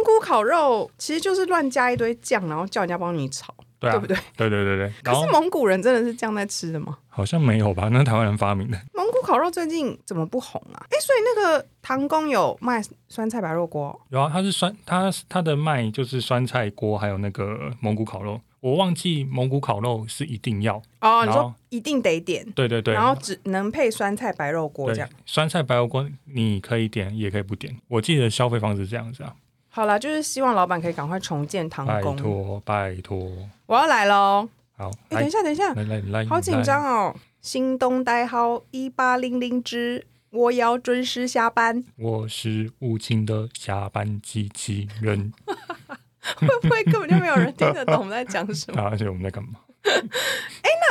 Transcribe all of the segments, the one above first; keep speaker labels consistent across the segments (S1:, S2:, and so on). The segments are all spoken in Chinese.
S1: 蒙古烤肉其实就是乱加一堆酱，然后叫人家帮你炒，
S2: 对啊，
S1: 对不对？
S2: 对对对对。
S1: 可是蒙古人真的是这样在吃的吗？
S2: 好像没有吧？那是台湾人发明的。
S1: 蒙古烤肉最近怎么不红啊？哎，所以那个唐宫有卖酸菜白肉锅，
S2: 有啊，它是酸，它它的卖就是酸菜锅，还有那个蒙古烤肉。我忘记蒙古烤肉是一定要，
S1: 哦，你说一定得点，
S2: 对对对，
S1: 然后只能配酸菜白肉锅这样。
S2: 酸菜白肉锅你可以点，也可以不点。我记得消费方式是这样子啊，
S1: 好啦，就是希望老板可以赶快重建唐
S2: 拜
S1: 宫。
S2: 托拜托，
S1: 我要来喽！
S2: 好，
S1: 哎，
S2: 来
S1: 等一下，等一下，
S2: 来来来，
S1: 好紧张哦！新东代号一八零零之，我要准时下班。
S2: 我是无情的下班机器人
S1: 会不会根本就没有人听得懂我们在讲什么？
S2: 啊！而且我们在干嘛？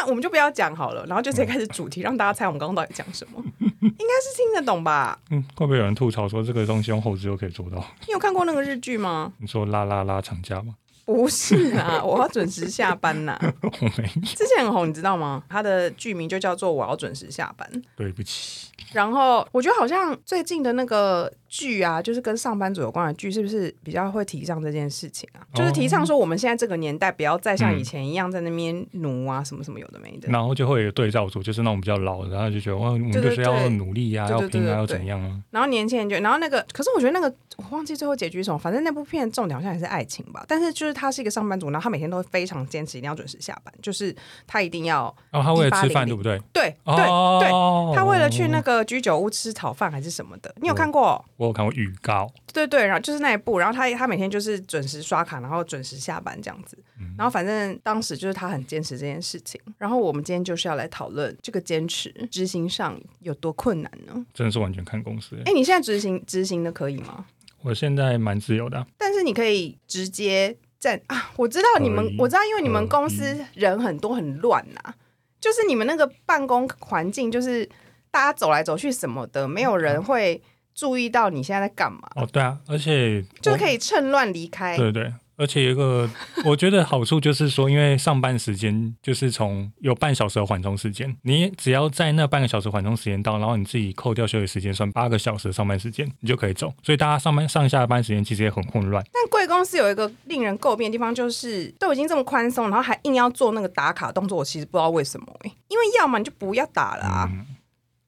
S1: 那我们就不要讲好了，然后就直接开始主题，让大家猜我们刚刚到底讲什么。应该是听得懂吧？
S2: 嗯，会不会有人吐槽说这个东西用后置就可以做到？
S1: 你有看过那个日剧吗？
S2: 你说拉拉拉长假吗？
S1: 不是啊，我要准时下班呐、
S2: 我没，
S1: 之前很红，你知道吗？它的剧名就叫做《我要准时下班》。
S2: 对不起，
S1: 然后我觉得好像最近的那个剧啊，就是跟上班族有关的剧，是不是比较会提倡这件事情啊？就是提倡说我们现在这个年代不要再像以前一样在那边奴啊，什么什么有的没的。
S2: 然后就会有对照组，就是那种比较老的，然后就觉得哇，我们就是要努力啊，要拼啊，要怎样啊？
S1: 然后年轻人就，然后那个，可是我觉得那个我忘记最后结局是什么，反正那部片重点好像还是爱情吧。但是就是他是一个上班族，然后他每天都会非常坚持，一定要准时下班，就是他一定要
S2: 然后他为了吃饭，对不对？
S1: 对对对，
S2: 哦
S1: 他为了去那个居酒屋吃炒饭还是什么的，你有看过？
S2: 我有看过预告，
S1: 对对，然后就是那一部，然后他他每天就是准时刷卡，然后准时下班这样子。然后反正当时就是他很坚持这件事情。然后我们今天就是要来讨论这个坚持执行上有多困难呢？
S2: 真的是完全看公司。
S1: 哎，你现在执行执行的可以吗？
S2: 我现在蛮自由的啊、
S1: 但是你可以直接在啊，我知道你们，我知道，因为你们公司人很多很乱呐、就是你们那个办公环境，就是大家走来走去什么的，没有人会注意到你现在在干嘛，
S2: 哦，对啊，而且
S1: 就是可
S2: 以，
S1: 趁乱离开。
S2: 对对，而且有一个 我觉得好处就是说，因为上班时间就是从有半小时的缓冲时间，你只要在那半个小时缓冲时间到，然后你自己扣掉休息时间，算八个小时的上班时间，你就可以走。所以大家上班上下班时间其实也很混乱。
S1: 但贵公司有一个令人诟病的地方，就是都已经这么宽松，然后还硬要做那个打卡动作，我其实不知道为什么哎、因为要么你就不要打了啊。
S2: 嗯，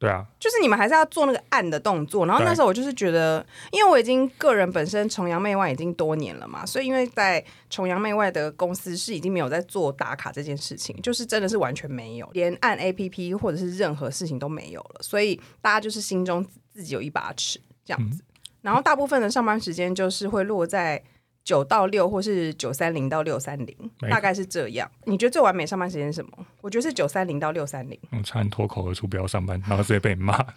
S2: 对啊，
S1: 就是你们还是要做那个按的动作，然后那时候我就是觉得，因为我已经个人本身崇洋媚外已经多年了嘛，所以因为在崇洋媚外的公司是已经没有在做打卡这件事情，就是真的是完全没有，连按 A P P 或者是任何事情都没有了，所以大家就是心中自己有一把尺这样子，然后大部分的上班时间就是会落在。九到六，或是九三零到六三零，大概是这样。你觉得最完美上班时间是什么？我觉得是九三零到六三零。
S2: 我差点脱口而出不要上班，然后直接被骂。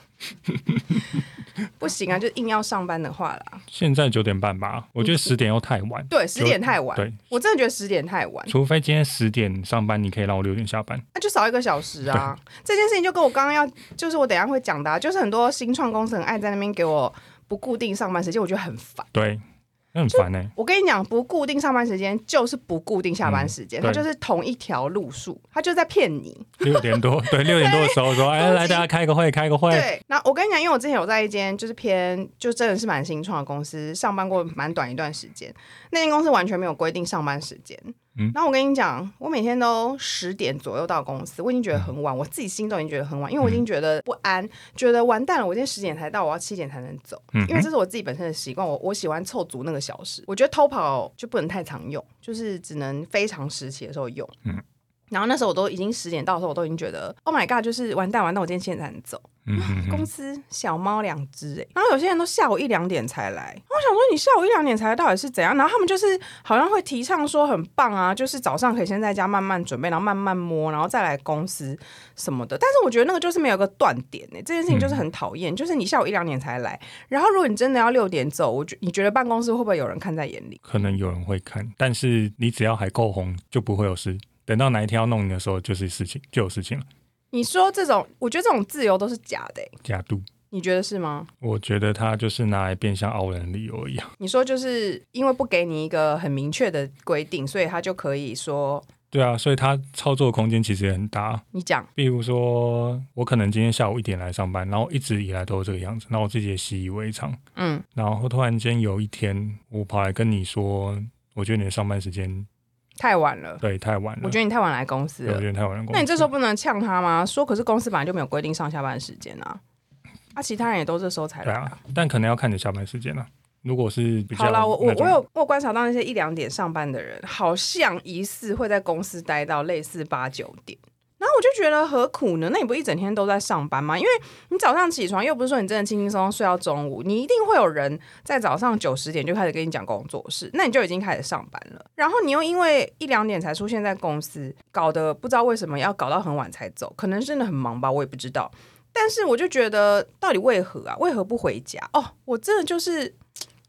S1: 不行啊，就硬要上班的话啦。
S2: 现在九点半吧，我觉得十点又太晚。
S1: 对，十点太晚。
S2: 对，
S1: 我真的觉得十点太晚，
S2: 除非今天十点上班，你可以让我六点下班。
S1: 那就少一个小时啊。这件事情就跟我刚刚要，就是我等一下会讲的、啊，就是很多新创公司很爱在那边给我不固定上班时间，我觉得很烦。
S2: 对，那很烦呢、
S1: 我跟你讲，不固定上班时间就是不固定下班时间，
S2: 嗯
S1: 它就是同一条路数，它就在骗你。
S2: 六点多，对，六点多的时候说，哎，来大家开个会，开个会。
S1: 对，那我跟你讲，因为我之前有在一间就是偏就真的是蛮新创的公司上班过蛮短一段时间，那间公司完全没有规定上班时间。
S2: 嗯。
S1: 然后我跟你讲，我每天都十点左右到公司，我已经觉得很晚，我自己心都已经觉得很晚，因为我已经觉得不安，觉得完蛋了，我今天十点才到，我要七点才能走，
S2: 嗯
S1: 因为这是我自己本身的习惯，我我喜欢凑足那个小时，我觉得偷跑就不能太常用，就是只能非常时期的时候用。
S2: 嗯
S1: 然后那时候我都已经十点到的时候，我都已经觉得，Oh my god，就是完蛋完蛋，我今天七点才能走。公司小猫两只哎，然后有些人都下午一两点才来，我想说你下午一两点才来到底是怎样？然后他们就是好像会提倡说很棒啊，就是早上可以先在家慢慢准备，然后慢慢摸，然后再来公司什么的。但是我觉得那个就是没有个断点哎，这件事情就是很讨厌，就是你下午一两点才来，然后如果你真的要六点走，我觉你觉得办公室会不会有人看在眼里？
S2: 可能有人会看，但是你只要还够红，就不会有事。等到哪一天要弄你的时候，就是事情，就有事情了。
S1: 你说这种，我觉得这种自由都是假的哎，
S2: 假度，
S1: 你觉得是吗？
S2: 我觉得他就是拿来变相傲人的理由而已啊。
S1: 你说就是因为不给你一个很明确的规定，所以他就可以说
S2: 对啊，所以他操作空间其实也很大。
S1: 你讲，
S2: 比如说，我可能今天下午一点来上班，然后一直以来都是这个样子，然后我自己也习以为常。
S1: 嗯，
S2: 然后突然间有一天，我跑来跟你说，我觉得你的上班时间
S1: 太晚了。
S2: 对太晚了，
S1: 我觉得你太晚来公司
S2: 对我
S1: 了。
S2: 觉得太晚了。
S1: 那你这时候不能呛他吗？说可是公司本来就没有规定上下班时间啊，啊，其他人也都这时候才来
S2: 对啊，但可能要看你下班时间了。如果是比较
S1: 好啦，我我我有我有观察到那些一两点上班的人，好像疑似会在公司待到类似八九点。然后我就觉得何苦呢？那你不一整天都在上班吗？因为你早上起床又不是说你真的轻轻松松睡到中午，你一定会有人在早上九十点就开始跟你讲工作室，那你就已经开始上班了。然后你又因为一两点才出现在公司，搞得不知道为什么要搞到很晚才走，可能真的很忙吧，我也不知道。但是我就觉得，到底为何啊？为何不回家？哦，我真的就是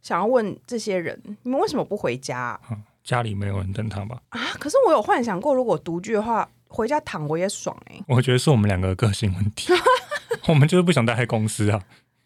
S1: 想要问这些人，你们为什么不回家啊？
S2: 家里没有人等他吧？
S1: 啊可是我有幻想过，如果独居的话，回家躺我也爽哎、
S2: 我觉得是我们两个个性问题，我们就是不想待在公司啊。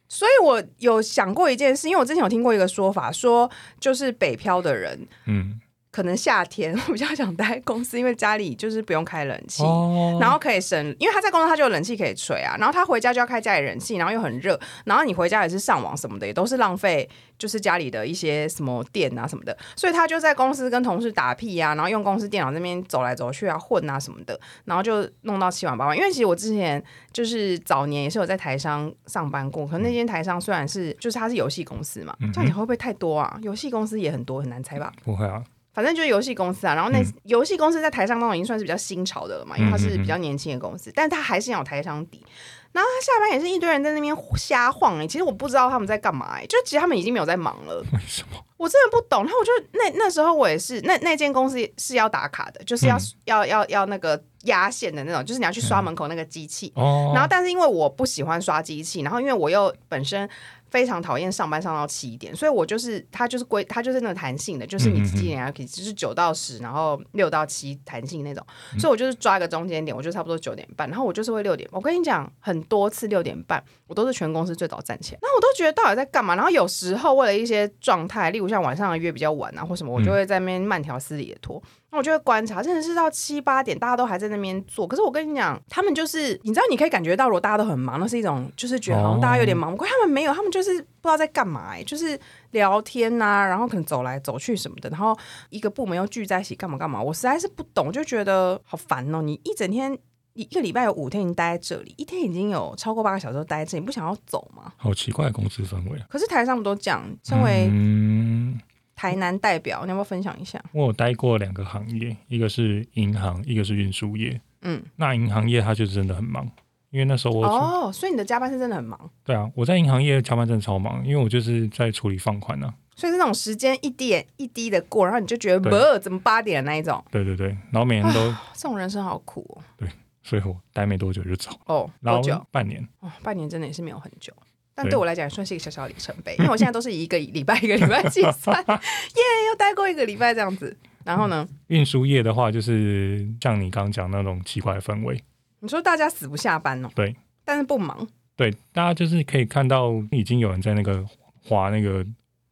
S1: 所以我有想过一件事，因为我之前有听过一个说法，说就是北漂的人
S2: 嗯，
S1: 可能夏天 我比较想待公司，因为家里就是不用开冷气。
S2: 哦，
S1: 然后可以省，因为他在公司他就有冷气可以吹啊，然后他回家就要开家里冷气，然后又很热，然后你回家也是上网什么的，也都是浪费，就是家里的一些什么电啊什么的，所以他就在公司跟同事打屁啊，然后用公司电脑那边走来走去啊混啊什么的，然后就弄到七晚八晚。因为其实我之前就是早年也是有在台商上班过，可能那间台商虽然是就是他是游戏公司嘛，这样你会不会太多啊？游戏公司也很多，很难猜吧？
S2: 不会啊，
S1: 反正就是游戏公司啊，然后那游戏公司在台上那种已经算是比较新潮的了嘛，因为它是比较年轻的公司，但是它还是要有台商底。然后他下班也是一堆人在那边瞎晃哎、其实我不知道他们在干嘛哎、就其实他们已经没有在忙了，
S2: 为什么？
S1: 我真的不懂。然后我就那那时候我也是，那那间公司是要打卡的，就是要、
S2: 嗯
S1: 要要要那个压线的那种，就是你要去刷门口那个机器。
S2: 哦，
S1: 然后，但是因为我不喜欢刷机器，然后因为我又本身非常讨厌上班上到七点，所以我就是它就是规它就是那个弹性的，就是你几点要可以，就是九到十，然后六到七弹性那种，所以我就是抓一个中间点，我就差不多九点半，然后我就是会六点。我跟你讲，很多次六点半，我都是全公司最早站起来，那我都觉得到底在干嘛？然后有时候为了一些状态，例如像晚上的约比较晚啊或什么，我就会在那边慢条斯理的拖。那我就会观察，真的是到七八点，大家都还在那边做。可是我跟你讲，他们就是，你知道，你可以感觉到，如果大家都很忙，那是一种，就是觉得好像大家有点忙。可他们没有，他们就是不知道在干嘛、欸，就是聊天呐、然后可能走来走去什么的，然后一个部门又聚在一起干嘛干嘛。我实在是不懂，就觉得好烦哦。你一整天，一个礼拜有五天已经待在这里，一天已经有超过八个小时都待在这里，你不想要走吗？
S2: 好奇怪的公司氛围啊。
S1: 可是台上不都讲，身为
S2: 嗯，
S1: 台南代表，你要不要分享一下？
S2: 我有待过两个行业，一个是银行，一个是运输业。
S1: 嗯，
S2: 那银行业它就真的很忙，因为那时候我、
S1: 哦，所以你的加班是真的很忙。
S2: 对啊，我在银行业加班真的超忙，因为我就是在处理放款啊。
S1: 所以是那种时间一点一滴的过，然后你就觉得
S2: 对
S1: 不怎么八点的那一种，
S2: 对对对，然后每天都，
S1: 这种人生好苦哦。
S2: 对所以我待没多久就走，
S1: 哦，
S2: 然后？半年。
S1: 哦，半年真的也是没有很久，但
S2: 对。
S1: 对我来讲也算是一个小小的里程碑，因为我现在都是以一个礼拜一个礼拜计算，耶，又待过一个礼拜这样子。然后呢，
S2: 运输业的话，就是像你刚刚讲那种奇怪的氛围，
S1: 你说大家死不下班哦，
S2: 对，
S1: 但是不忙，
S2: 对，大家就是可以看到已经有人在那个滑那个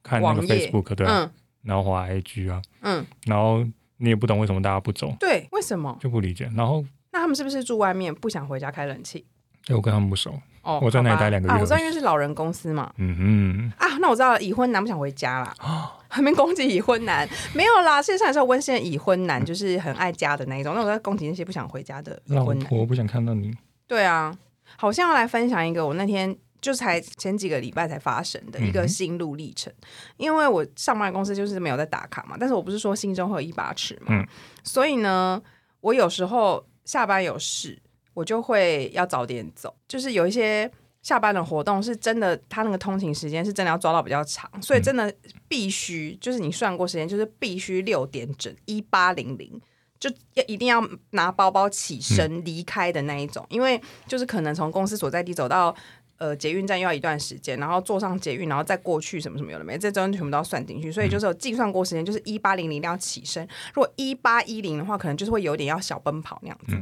S2: 看那个 Facebook 对啊，
S1: 嗯。
S2: 然后滑 IG 啊，
S1: 嗯，
S2: 然后你也不懂为什么大家不走，
S1: 对，为什么？
S2: 就不理解。然后
S1: 那他们是不是住外面不想回家开冷气？
S2: 哎我跟他们不熟，
S1: 哦，
S2: 我在那里待两个月
S1: 啊，我知道，因为是老人公司嘛。
S2: 嗯
S1: 啊，那我知道了，已婚男不想回家啦。还没攻击已婚男，没有啦。世界上也是有温馨的已婚男，就是很爱家的那一种。那我在攻击那些不想回家的
S2: 老
S1: 婚男。
S2: 婆不想看到你，
S1: 对啊，好像要来分享一个我那天就才前几个礼拜才发生的一个心路历程。因为我上班的公司就是没有在打卡嘛，但是我不是说心中会有一把尺嘛，
S2: 嗯
S1: 所以呢，我有时候下班有事，我就会要早点走，就是有一些。下班的活动是真的，他那个通勤时间是真的要抓到比较长，所以真的必须就是你算过时间，就是必须六点整一八零零，就要一定要拿包包起身离开的那一种，因为就是可能从公司所在地走到呃捷运站又要一段时间，然后坐上捷运，然后再过去什么什么有的没，这中间全部都要算进去，所以就是有计算过时间，就是一八零零要起身，如果一八一零的话，可能就是会有点要小奔跑那样子。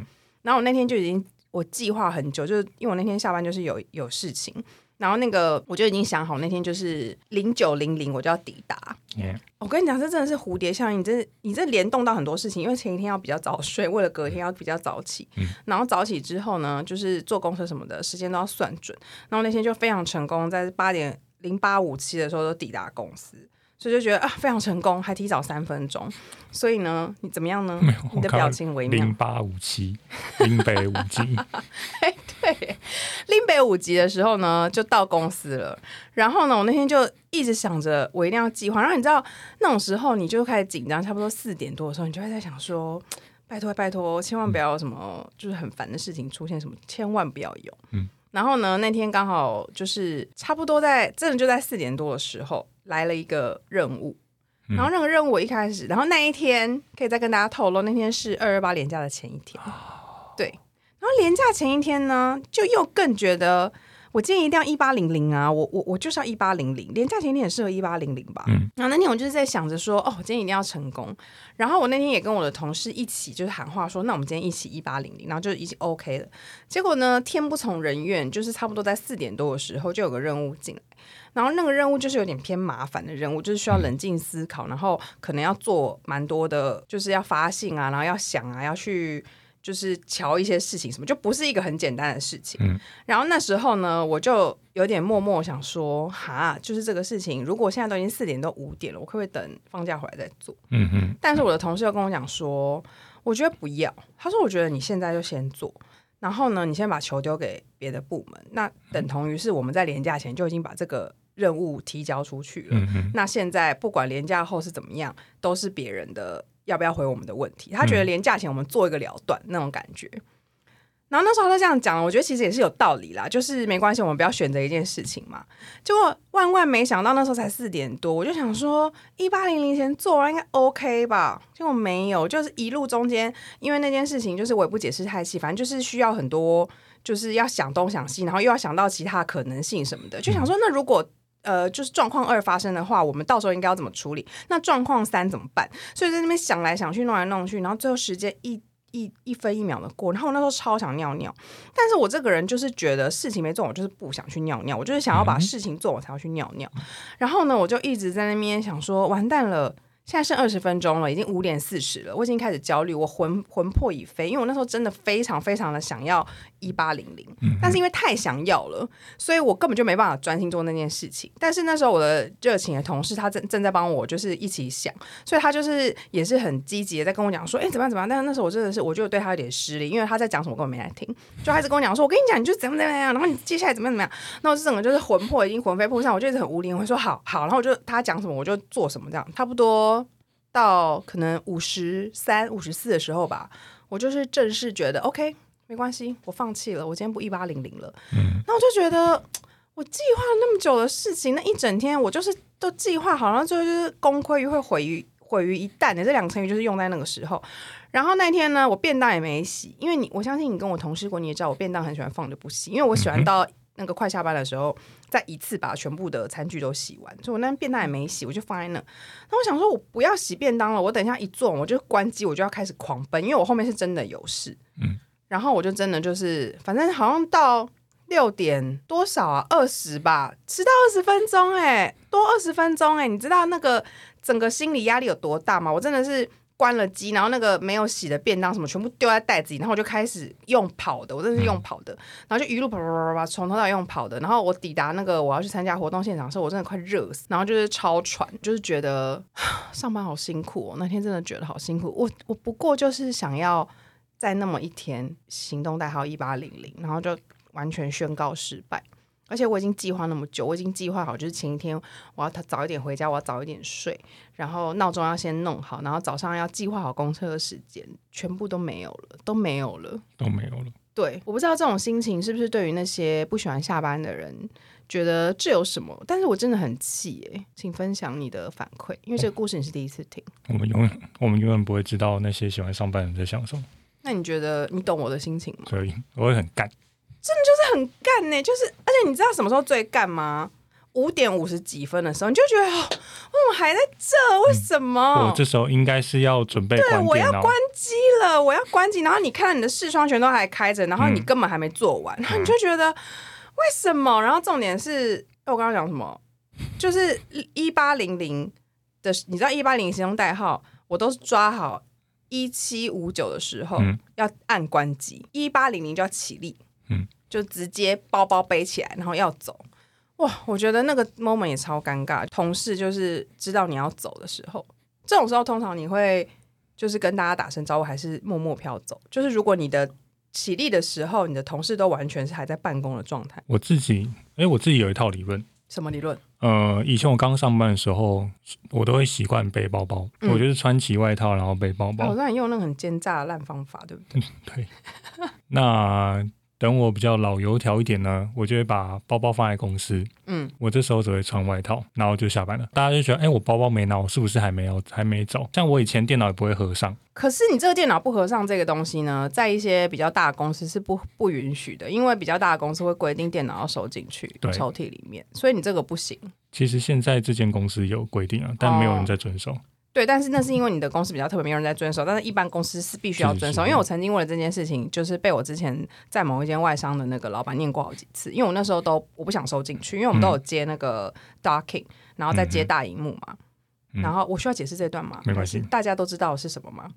S1: 然后我那天就已经我计划很久，就是因为我那天下班就是有有事情。然后那个我就已经想好，那天就是零九零零我就要抵达。
S2: 耶
S1: 我跟跟你讲，这真的是蝴蝶效应，你这你这联动到很多事情，因为前一天要比较早睡，为了隔天要比较早起，然后早起之后呢，就是坐公车什么的时间都要算准，然后那天就非常成功，在八点零八五七的时候都抵达公司。所以就觉得啊，非常成功，还提早三分钟。所以呢，你怎么样呢？你的表情微妙。
S2: 零八五七，林北五级。
S1: 哎，对，林北五级的时候呢，就到公司了。然后呢，我那天就一直想着，我一定要计划。然后你知道，那种时候你就开始紧张，差不多四点多的时候，你就会在想说，拜托拜托，千万不要什么就是很烦的事情出现，什么千万不要有。嗯。然后呢，那天刚好就是差不多在真的就在四点多的时候。来了一个任务，然后那个任务我一开始，然后那一天可以再跟大家透露，那天是二二八连假的前一天，对，然后连假前一天呢，就又更觉得我今天一定要一八零零啊，我我我就是要一八零零，连假前一天很适合一八零零吧，嗯，然后那天我就是在想着说，哦，我今天一定要成功，然后我那天也跟我的同事一起就是喊话说，那我们今天一起一八零零，然后就已经 OK 了，结果呢，天不从人愿，就是差不多在四点多的时候就有个任务进来。然后那个任务就是有点偏麻烦的任务，就是需要冷静思考，然后可能要做蛮多的，就是要发信啊，然后要想啊，要去就是瞧一些事情什么，就不是一个很简单的事情。嗯。然后那时候呢，我就有点默默想说，哈，就是这个事情，如果现在都已经四点都五点了，我可不可以等放假回来再做？嗯嗯。但是我的同事又跟我讲说，我觉得不要。他说，我觉得你现在就先做。然后呢，你先把球丢给别的部门，那等同于是我们在廉价前就已经把这个。任务提交出去了，那现在不管廉价后是怎么样，都是别人的要不要回我们的问题。他觉得廉价前我们做一个了断那种感觉。然后那时候他这样讲，我觉得其实也是有道理啦，就是没关系，我们不要选择一件事情嘛。结果万万没想到，那时候才四点多，我就想说一八零零前做完应该 OK 吧，结果没有，就是一路中间，因为那件事情就是我也不解释太细，反正就是需要很多，就是要想东想西，然后又要想到其他可能性什么的，就想说那如果。呃，就是状况二发生的话，我们到时候应该要怎么处理？那状况三怎么办？所以在那边想来想去，弄来弄去，然后最后时间一一一分一秒的过，然后我那时候超想尿尿，但是我这个人就是觉得事情没做，我就是不想去尿尿，我就是想要把事情做，我才要去尿尿。然后呢，我就一直在那边想说，完蛋了。现在剩二十分钟了，已经五点四十了，我已经开始焦虑，我魂魂魄已飞，因为我那时候真的非常非常的想要一八零零，但是因为太想要了，所以我根本就没办法专心做那件事情。但是那时候我的热情的同事他正正在帮我，就是一起想，所以他就是也是很积极的在跟我讲说，哎，怎么样怎么样。但是那时候我真的是，我就对他有点失礼，因为他在讲什么，我根本没来听，就开始跟我讲说，我跟你讲，你就怎么怎么样，然后你接下来怎么样怎么样。那我整个就是魂魄已经魂飞魄散，我就一直很无力，我说好好，然后我就他讲什么我就做什么，这样差不多。到可能五十三、五十四的时候吧，我就是正式觉得 OK，没关系，我放弃了，我今天不一八零零了。嗯，那我就觉得 我计划了那么久的事情，那一整天我就是都计划好，然后最后就是功亏一篑，毁于毁于一旦的这两个成语就是用在那个时候。然后那天呢，我便当也没洗，因为你我相信你跟我同事过，你也知道我便当很喜欢放着不洗，因为我喜欢 到。那个快下班的时候，再一次把全部的餐具都洗完，所以我那便当也没洗，我就放在那。那我想说，我不要洗便当了，我等一下一坐，我就关机，我就要开始狂奔，因为我后面是真的有事。嗯，然后我就真的就是，反正好像到六点多少啊，二十吧，迟到二十分钟，哎，多二十分钟，哎，你知道那个整个心理压力有多大吗？我真的是。关了机，然后那个没有洗的便当什么全部丢在袋子里，然后我就开始用跑的，我真的是用跑的，然后就一路跑跑跑跑，从头到尾用跑的。然后我抵达那个我要去参加活动现场的时候，我真的快热死，然后就是超喘，就是觉得 上班好辛苦哦。那天真的觉得好辛苦，我我不过就是想要在那么一天行动代号一八零零，然后就完全宣告失败。而且我已经计划那么久，我已经计划好，就是前一天我要他早一点回家，我要早一点睡，然后闹钟要先弄好，然后早上要计划好公车的时间，全部都没有了，都没有了，
S2: 都没有了。
S1: 对，我不知道这种心情是不是对于那些不喜欢下班的人，觉得这有什么？但是我真的很气哎，请分享你的反馈，因为这个故事你是第一次听。
S2: 我们永远，我们永远不会知道那些喜欢上班的人在想什么。
S1: 那你觉得你懂我的心情吗？
S2: 所以我会很干。
S1: 真的就是很干呢，就是而且你知道什么时候最干吗？五点五十几分的时候，你就觉得哦，我怎么还在这？为什么？
S2: 我这时候应该是要准备对，
S1: 我要关机了，我要关机。然后你看到你的视窗全都还开着，然后你根本还没做完，然后你就觉得为什么？然后重点是，我刚刚讲什么？就是一八零零的，你知道一八零行动代号，我都是抓好一七五九的时候、
S2: 嗯
S1: 要按关机，一八零零就要起立，
S2: 嗯，
S1: 就直接包包背起来，然后要走。哇，我觉得那个 moment 也超尴尬。同事就是知道你要走的时候，这种时候通常你会就是跟大家打声招呼，还是默默飘走？就是如果你的起立的时候，你的同事都完全是还在办公的状态，
S2: 我自己，哎，我自己有一套理论。
S1: 什么理论？
S2: 呃，以前我刚上班的时候，我都会习惯背包包，
S1: 嗯
S2: 我就是穿起外套，然后背包包。
S1: 哦，那你用那个很奸诈的烂方法，对不对？
S2: 对，那等我比较老油条一点呢，我就会把包包放在公司，
S1: 嗯，
S2: 我这时候只会穿外套，然后就下班了。大家就觉得，哎，我包包没拿，我是不是还没有还没走？像我以前电脑也不会合上，
S1: 可是你这个电脑不合上这个东西呢，在一些比较大的公司是不不允许的，因为比较大的公司会规定电脑要收进去抽屉里面，所以你这个不行。
S2: 其实现在这间公司有规定啊，但没有人在遵守。
S1: 对，但是那是因为你的公司比较特别，没有人在遵守。但是一般公司是必须要遵守，因为我曾经为了这件事情，就是被我之前在某一间外商的那个老板念过好几次。因为我那时候都我不想收进去，因为我们都有接那个 docking，然后再接大荧幕嘛。
S2: 嗯
S1: 然后我需要解释这段吗？
S2: 没关系
S1: 大家都知道是什么吗？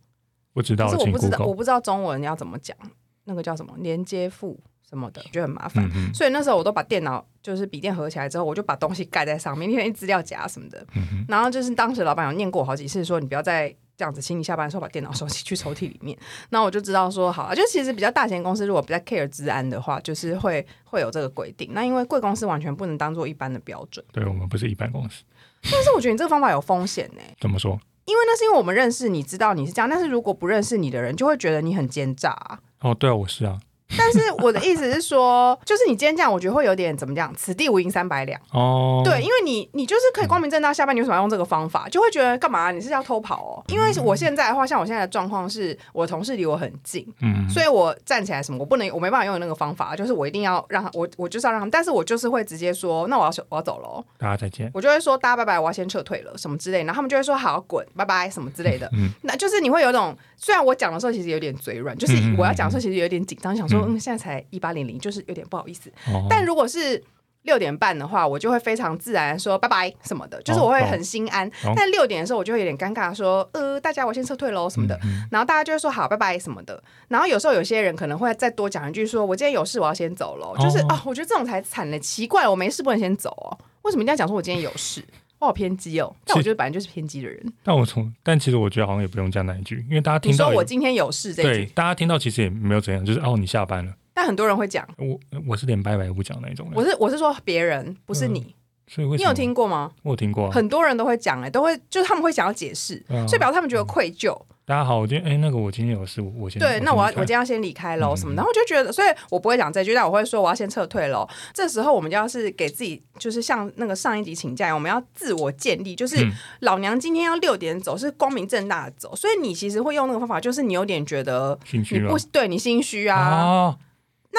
S2: 不知道
S1: 可是，我不知道，我。不知道中文要怎么讲，那个叫什么连接副什么的，觉得很麻烦。
S2: 嗯，
S1: 所以那时候我都把电脑就是笔电合起来之后，我就把东西盖在上面，因为资料夹什么的。
S2: 嗯，
S1: 然后就是当时老板有念过我好几次，说你不要再这样子，请你下班的时候把电脑收起去抽屉里面。那我就知道说好啊，就其实比较大型公司如果比较 care 治安的话，就是会会有这个规定。那因为贵公司完全不能当做一般的标准，
S2: 对我们不是一般公司，
S1: 但是我觉得你这个方法有风险呢、
S2: 怎么说？
S1: 因为那是因为我们认识你，知道你是这样，但是如果不认识你的人，就会觉得你很奸诈啊、
S2: 哦，对啊，我是啊。
S1: 但是我的意思是说，就是你今天这样，我觉得会有点怎么讲，此地无银三百两。
S2: 哦，
S1: 对，因为你你就是可以光明正大下班，你为什么要用这个方法？就会觉得干嘛？你是要偷跑哦？因为我现在的话，像我现在的状况是，我的同事离我很近，
S2: 嗯，
S1: 所以我站起来什么，我不能，我没办法用那个方法，就是我一定要让他，我我就是要让他们，但是我就是会直接说，那我要我要走了哦，
S2: 大家再见。
S1: 我就会说大家拜拜，我要先撤退了什么之类，然后他们就会说好滚，拜拜什么之类的。
S2: 嗯
S1: 那就是你会有一种，虽然我讲的时候其实有点嘴软，就是我要讲的时候其实有点紧张，想说嗯，现在才一八零零，就是有点不好意思。
S2: 哦，
S1: 但如果是六点半的话，我就会非常自然地说拜拜什么的，就是我会很心安。
S2: 哦
S1: 但六点的时候，我就会有点尴尬说，呃，大家我先撤退喽什么的。
S2: 嗯
S1: 然后大家就会说好拜拜什么的。然后有时候有些人可能会再多讲一句说，我今天有事，我要先走喽。就是
S2: 哦
S1: 啊、我觉得这种才惨呢，奇怪，我没事不能先走哦，为什么一定要讲说我今天有事？我好偏激哦，但我觉得本来就是偏激的人。
S2: 但我从，但其实我觉得好像也不用讲那一句，因为大家听到
S1: 我今天有事这一
S2: 对，
S1: 句，
S2: 大家听到其实也没有怎样，就是哦，你下班了。
S1: 但很多人会讲，
S2: 我我是连拜拜都不讲那一种人，
S1: 我是我是说别人，不是你。你有听？过吗？
S2: 我有听过啊。
S1: 很多人都会讲，哎，都会就是他们会想要解释，
S2: 啊
S1: 所以表示他们觉得愧疚。
S2: 大家好，我今天哎，那个我今天有事，我我先
S1: 对，那我要我今天要先离开喽
S2: 嗯
S1: 什么的，然后我就觉得，所以我不会讲这句，但我会说我要先撤退喽。这时候我们就要是给自己，就是像那个上一集请假我们要自我建立，就是
S2: 嗯。
S1: 老娘今天要六点走，是光明正大的走。所以你其实会用那个方法，就是你有点觉得
S2: 心虚
S1: 不对你心虚啊，
S2: 啊，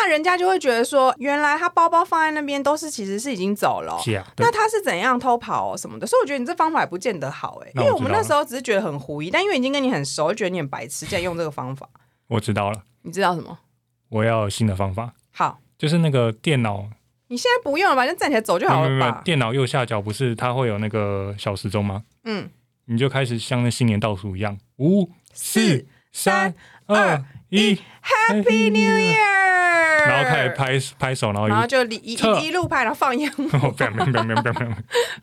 S1: 那人家就会觉得说，原来他包包放在那边都是其实是已经走了哦。
S2: 假的
S1: 那他是怎样偷跑、哦、什么的？所以我觉得你这方法也不见得好哎、因为我们那时候只是觉得很狐疑，但因为已经跟你很熟，就觉得你很白痴，竟然用这个方法。
S2: 我知道了，
S1: 你知道什么？
S2: 我要新的方法，
S1: 好，
S2: 就是那个电脑，
S1: 你现在不用了吧？就站起来走就好
S2: 没有没有
S1: 了吧？
S2: 电脑右下角不是它会有那个小时钟吗？
S1: 嗯，
S2: 你就开始像那新年倒数一样，五、四、三、
S1: 二
S2: 二、一
S1: Happy New Year！
S2: 然后开始，拍拍手，然后一
S1: 然后就一一一路拍，然后放烟火，
S2: 哦，不要不要不要不要不要，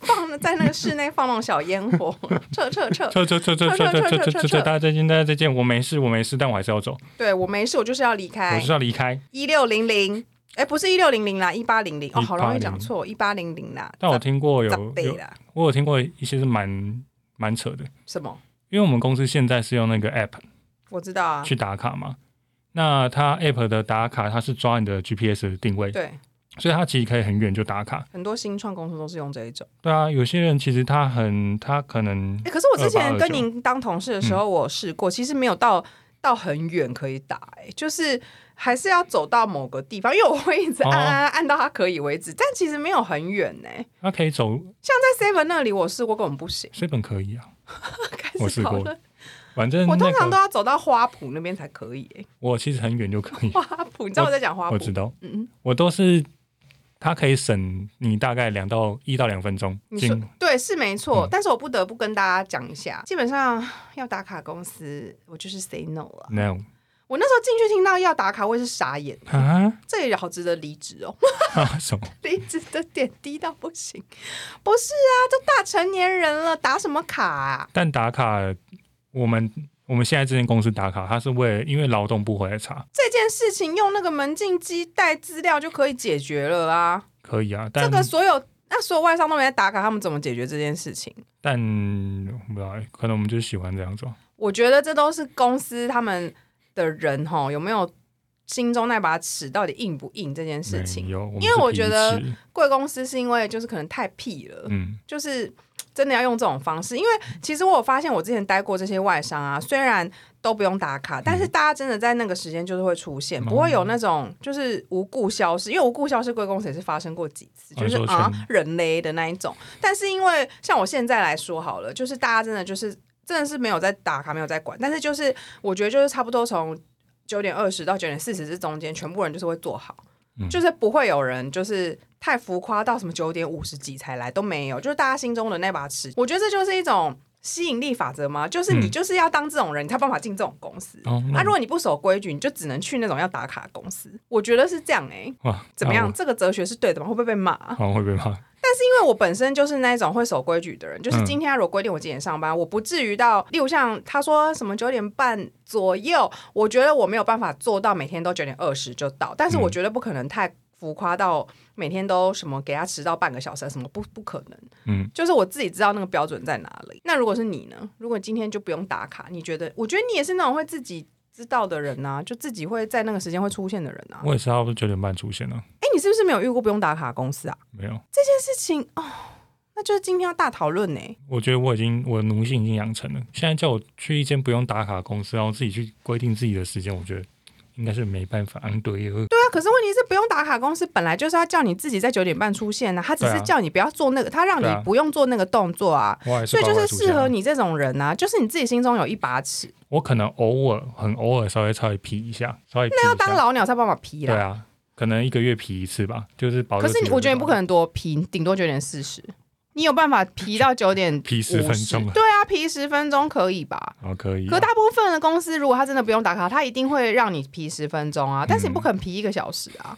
S1: 放在那个室内放那种小烟火，撤 撤撤！
S2: 撤撤 撤撤撤撤撤大家再见，大家再见，我没事我没事，但我还是要走，
S1: 对我没事，我就是要离
S2: 我
S1: 开
S2: 就是要离开。
S1: 一六零零。哎，不是一六零零啦，一八零零哦，好容易
S2: 1800
S1: 讲错，一八零零啦。
S2: 但我听过有我有听过一些是蛮蛮扯的，
S1: 什么？
S2: 因为我们公司现在是用那个 app
S1: 我知道啊，
S2: 去打卡嘛，那它 app 的打卡它是抓你的 GPS 的定位，
S1: 对，
S2: 所以它其实可以很远就打卡。
S1: 很多新创公司都是用这一种。
S2: 对啊，有些人其实他很他可能
S1: 哎，可是我之前跟您当同事的时候，我试过，其实没有到到很远可以打，哎，就是还是要走到某个地方，因为我会一直按
S2: 哦
S1: 按按按到它可以为止，但其实没有很远呢。
S2: 他可以走像
S1: 在 Seven 那里我试过，根本不行。
S2: Seven 可以啊，
S1: 开
S2: 我试过反正
S1: 我通常都要走到花圃那边才可以。哎，
S2: 我其实很远就可以，
S1: 花圃，你知道我在讲花圃？
S2: 我知道，
S1: 嗯嗯，
S2: 我都是它可以省你大概两到一到两分钟。
S1: 你说对是没错，但是我不得不跟大家讲一下，基本上要打卡公司，我就是 say no 了。
S2: No，
S1: 我那时候进去听到要打卡，我也是傻眼啊！这也好值得离职哦。
S2: 什么？
S1: 离职的点低到不行？不是啊，都大成年人了，打什么卡啊？
S2: 但打卡，我们。我们现在这间公司打卡，他是为了因为劳动部回来查
S1: 这件事情，用那个门禁机带资料就可以解决了啊。
S2: 可以啊，
S1: 这个所有那所有外商都没在打卡，他们怎么解决这件事情？
S2: 但不知道，可能我们就喜欢这样做。
S1: 我觉得这都是公司他们的人哈，有没有心中那把尺到底硬不硬这件事情？
S2: 有，
S1: 因为我觉得贵公司是因为就是可能太屁了，嗯，就是。真的要用这种方式，因为其实我有发现，我之前待过这些外商啊，虽然都不用打卡，但是大家真的在那个时间就是会出现，不会有那种就是无故消失。因为无故消失，贵公司也是发生过几次，就是啊人勒的那一种。但是因为像我现在来说好了，就是大家真的就是真的是没有在打卡，没有在管，但是就是我觉得就是差不多从九点二十到九点四十这中间，全部人就是会做好，就是不会有人就是。太浮夸到什么九点五十几才来都没有，就是大家心中的那把尺。我觉得这就是一种吸引力法则吗，就是你就是要当这种人，你才办法进这种公司。那如果你不守规矩，你就只能去那种要打卡的公司。我觉得是这样哎。哇，怎么样？这个哲学是对的吗？会不会被骂？
S2: 会被骂。
S1: 但是因为我本身就是那种会守规矩的人，就是今天如果规定我几点上班，我不至于到，例如像他说什么九点半左右，我觉得我没有办法做到每天都九点二十就到，但是我觉得不可能太。浮夸到每天都什么给他迟到半个小时，什么不不可能？嗯，就是我自己知道那个标准在哪里。那如果是你呢？如果今天就不用打卡，你觉得？我觉得你也是那种会自己知道的人呐，就自己会在那个时间会出现的人呐。
S2: 我也是，差不多九点半出现了。
S1: 哎，你是不是没有遇过不用打卡公司啊？
S2: 没有
S1: 这件事情哦，那就是今天要大讨论呢。
S2: 我觉得我已经我的奴性已经养成了，现在叫我去一间不用打卡公司，然后自己去规定自己的时间，我觉得。应该是没办法安，对。
S1: 对啊，可是问题是不用打卡，公司本来就是要叫你自己在九点半出现呢。他只是叫你不要做那个，他让你不用做那个动作啊。所以就是适合你这种人啊，就是你自己心中有一把尺。
S2: 我可能偶尔很偶尔稍微稍微皮一下，稍微
S1: 那要当老鸟才办法皮
S2: 啦。对啊，可能一个月皮一次吧，就是保。
S1: 可是我觉得你不可能多皮，顶多九点四十。你有办法皮到九点？
S2: 皮十分钟？
S1: 对啊，皮十分钟可以吧？
S2: 哦，可以。
S1: 可大部分的公司，如果他真的不用打卡，他一定会让你皮十分钟啊。但是你不肯皮一个小时啊，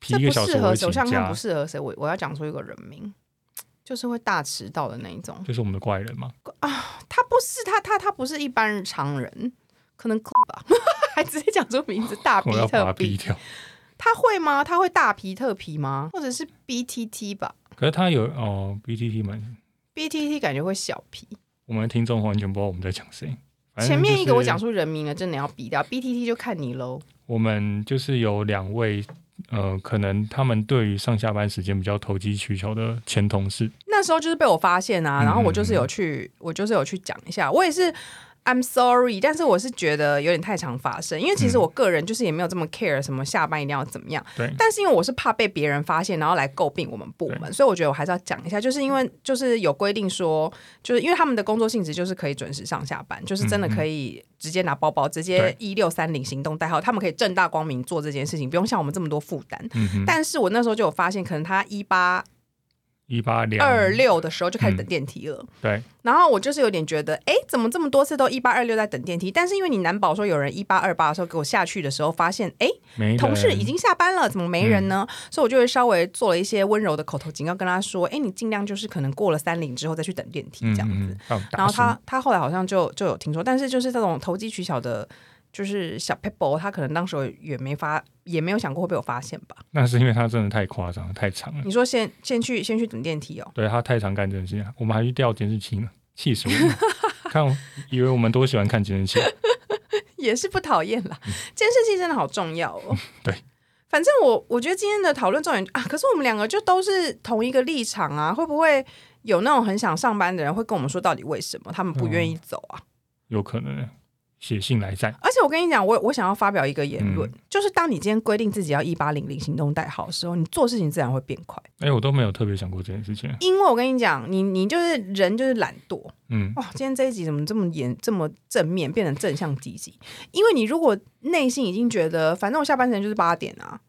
S2: 这不适
S1: 合首相看不适合谁？我我要讲出一个人名，就是会大迟到的那一种，
S2: 就是我们的怪人吗？
S1: 啊，他不是他他他不是一般常人，可能吧？还直接讲出名字大 皮特皮，他会吗？他会大皮特皮吗？或者是 B T T 吧？
S2: 可是他有哦，B T T 蛮
S1: ，B T T 感觉会小皮。
S2: 我们的听众完全不知道我们在讲谁。
S1: 前面一个我讲出人名了，真的要比掉 B T T 就看你喽。
S2: 我们就是有两位，呃，可能他们对于上下班时间比较投机取巧的前同事。
S1: 那时候就是被我发现啊，然后我就是有去，我就是有去讲一下，我也是。I'm sorry，但是我是觉得有点太常发生，因为其实我个人就是也没有这么 care 什么下班一定要怎么样。
S2: 对。
S1: 但是因为我是怕被别人发现，然后来诟病我们部门，所以我觉得我还是要讲一下，就是因为就是有规定说，就是因为他们的工作性质就是可以准时上下班，就是真的可以直接拿包包，直接一六三零行动代号，他们可以正大光明做这件事情，不用像我们这么多负担。嗯但是我那时候就有发现，可能他一八。
S2: 一八
S1: 二六的时候就开始等电梯了，
S2: 对。
S1: 然后我就是有点觉得，哎，怎么这么多次都一八二六在等电梯？但是因为你难保说有人一八二八的时候给我下去的时候，发现哎，同事已经下班了，怎么没人呢？所以我就会稍微做了一些温柔的口头警告，跟他说，哎，你尽量就是可能过了三零之后再去等电梯这样子。然后他他后来好像就就有听说，但是就是这种投机取巧的。就是小 people，他可能当时也没发，也没有想过会被我发现吧。
S2: 那是因为他真的太夸张，太长了。
S1: 你说先先去先去等电梯哦。
S2: 对他太常干这件事，我们还去调监视器呢，气死我了！看，以为我们都喜欢看监视器，
S1: 也是不讨厌啦。监视器真的好重要哦。
S2: 对，
S1: 反正我我觉得今天的讨论重点啊，可是我们两个就都是同一个立场啊，会不会有那种很想上班的人会跟我们说，到底为什么他们不愿意走啊？
S2: 有可能。写信来战，
S1: 而且我跟你讲，我我想要发表一个言论，就是当你今天规定自己要一八零零行动代号的时候，你做事情自然会变快。
S2: 哎，我都没有特别想过这件事情，
S1: 因为我跟你讲，你你就是人就是懒惰，嗯，哇，今天这一集怎么这么严这么正面，变成正向积极？因为你如果内心已经觉得，反正我下班时间就是八点啊。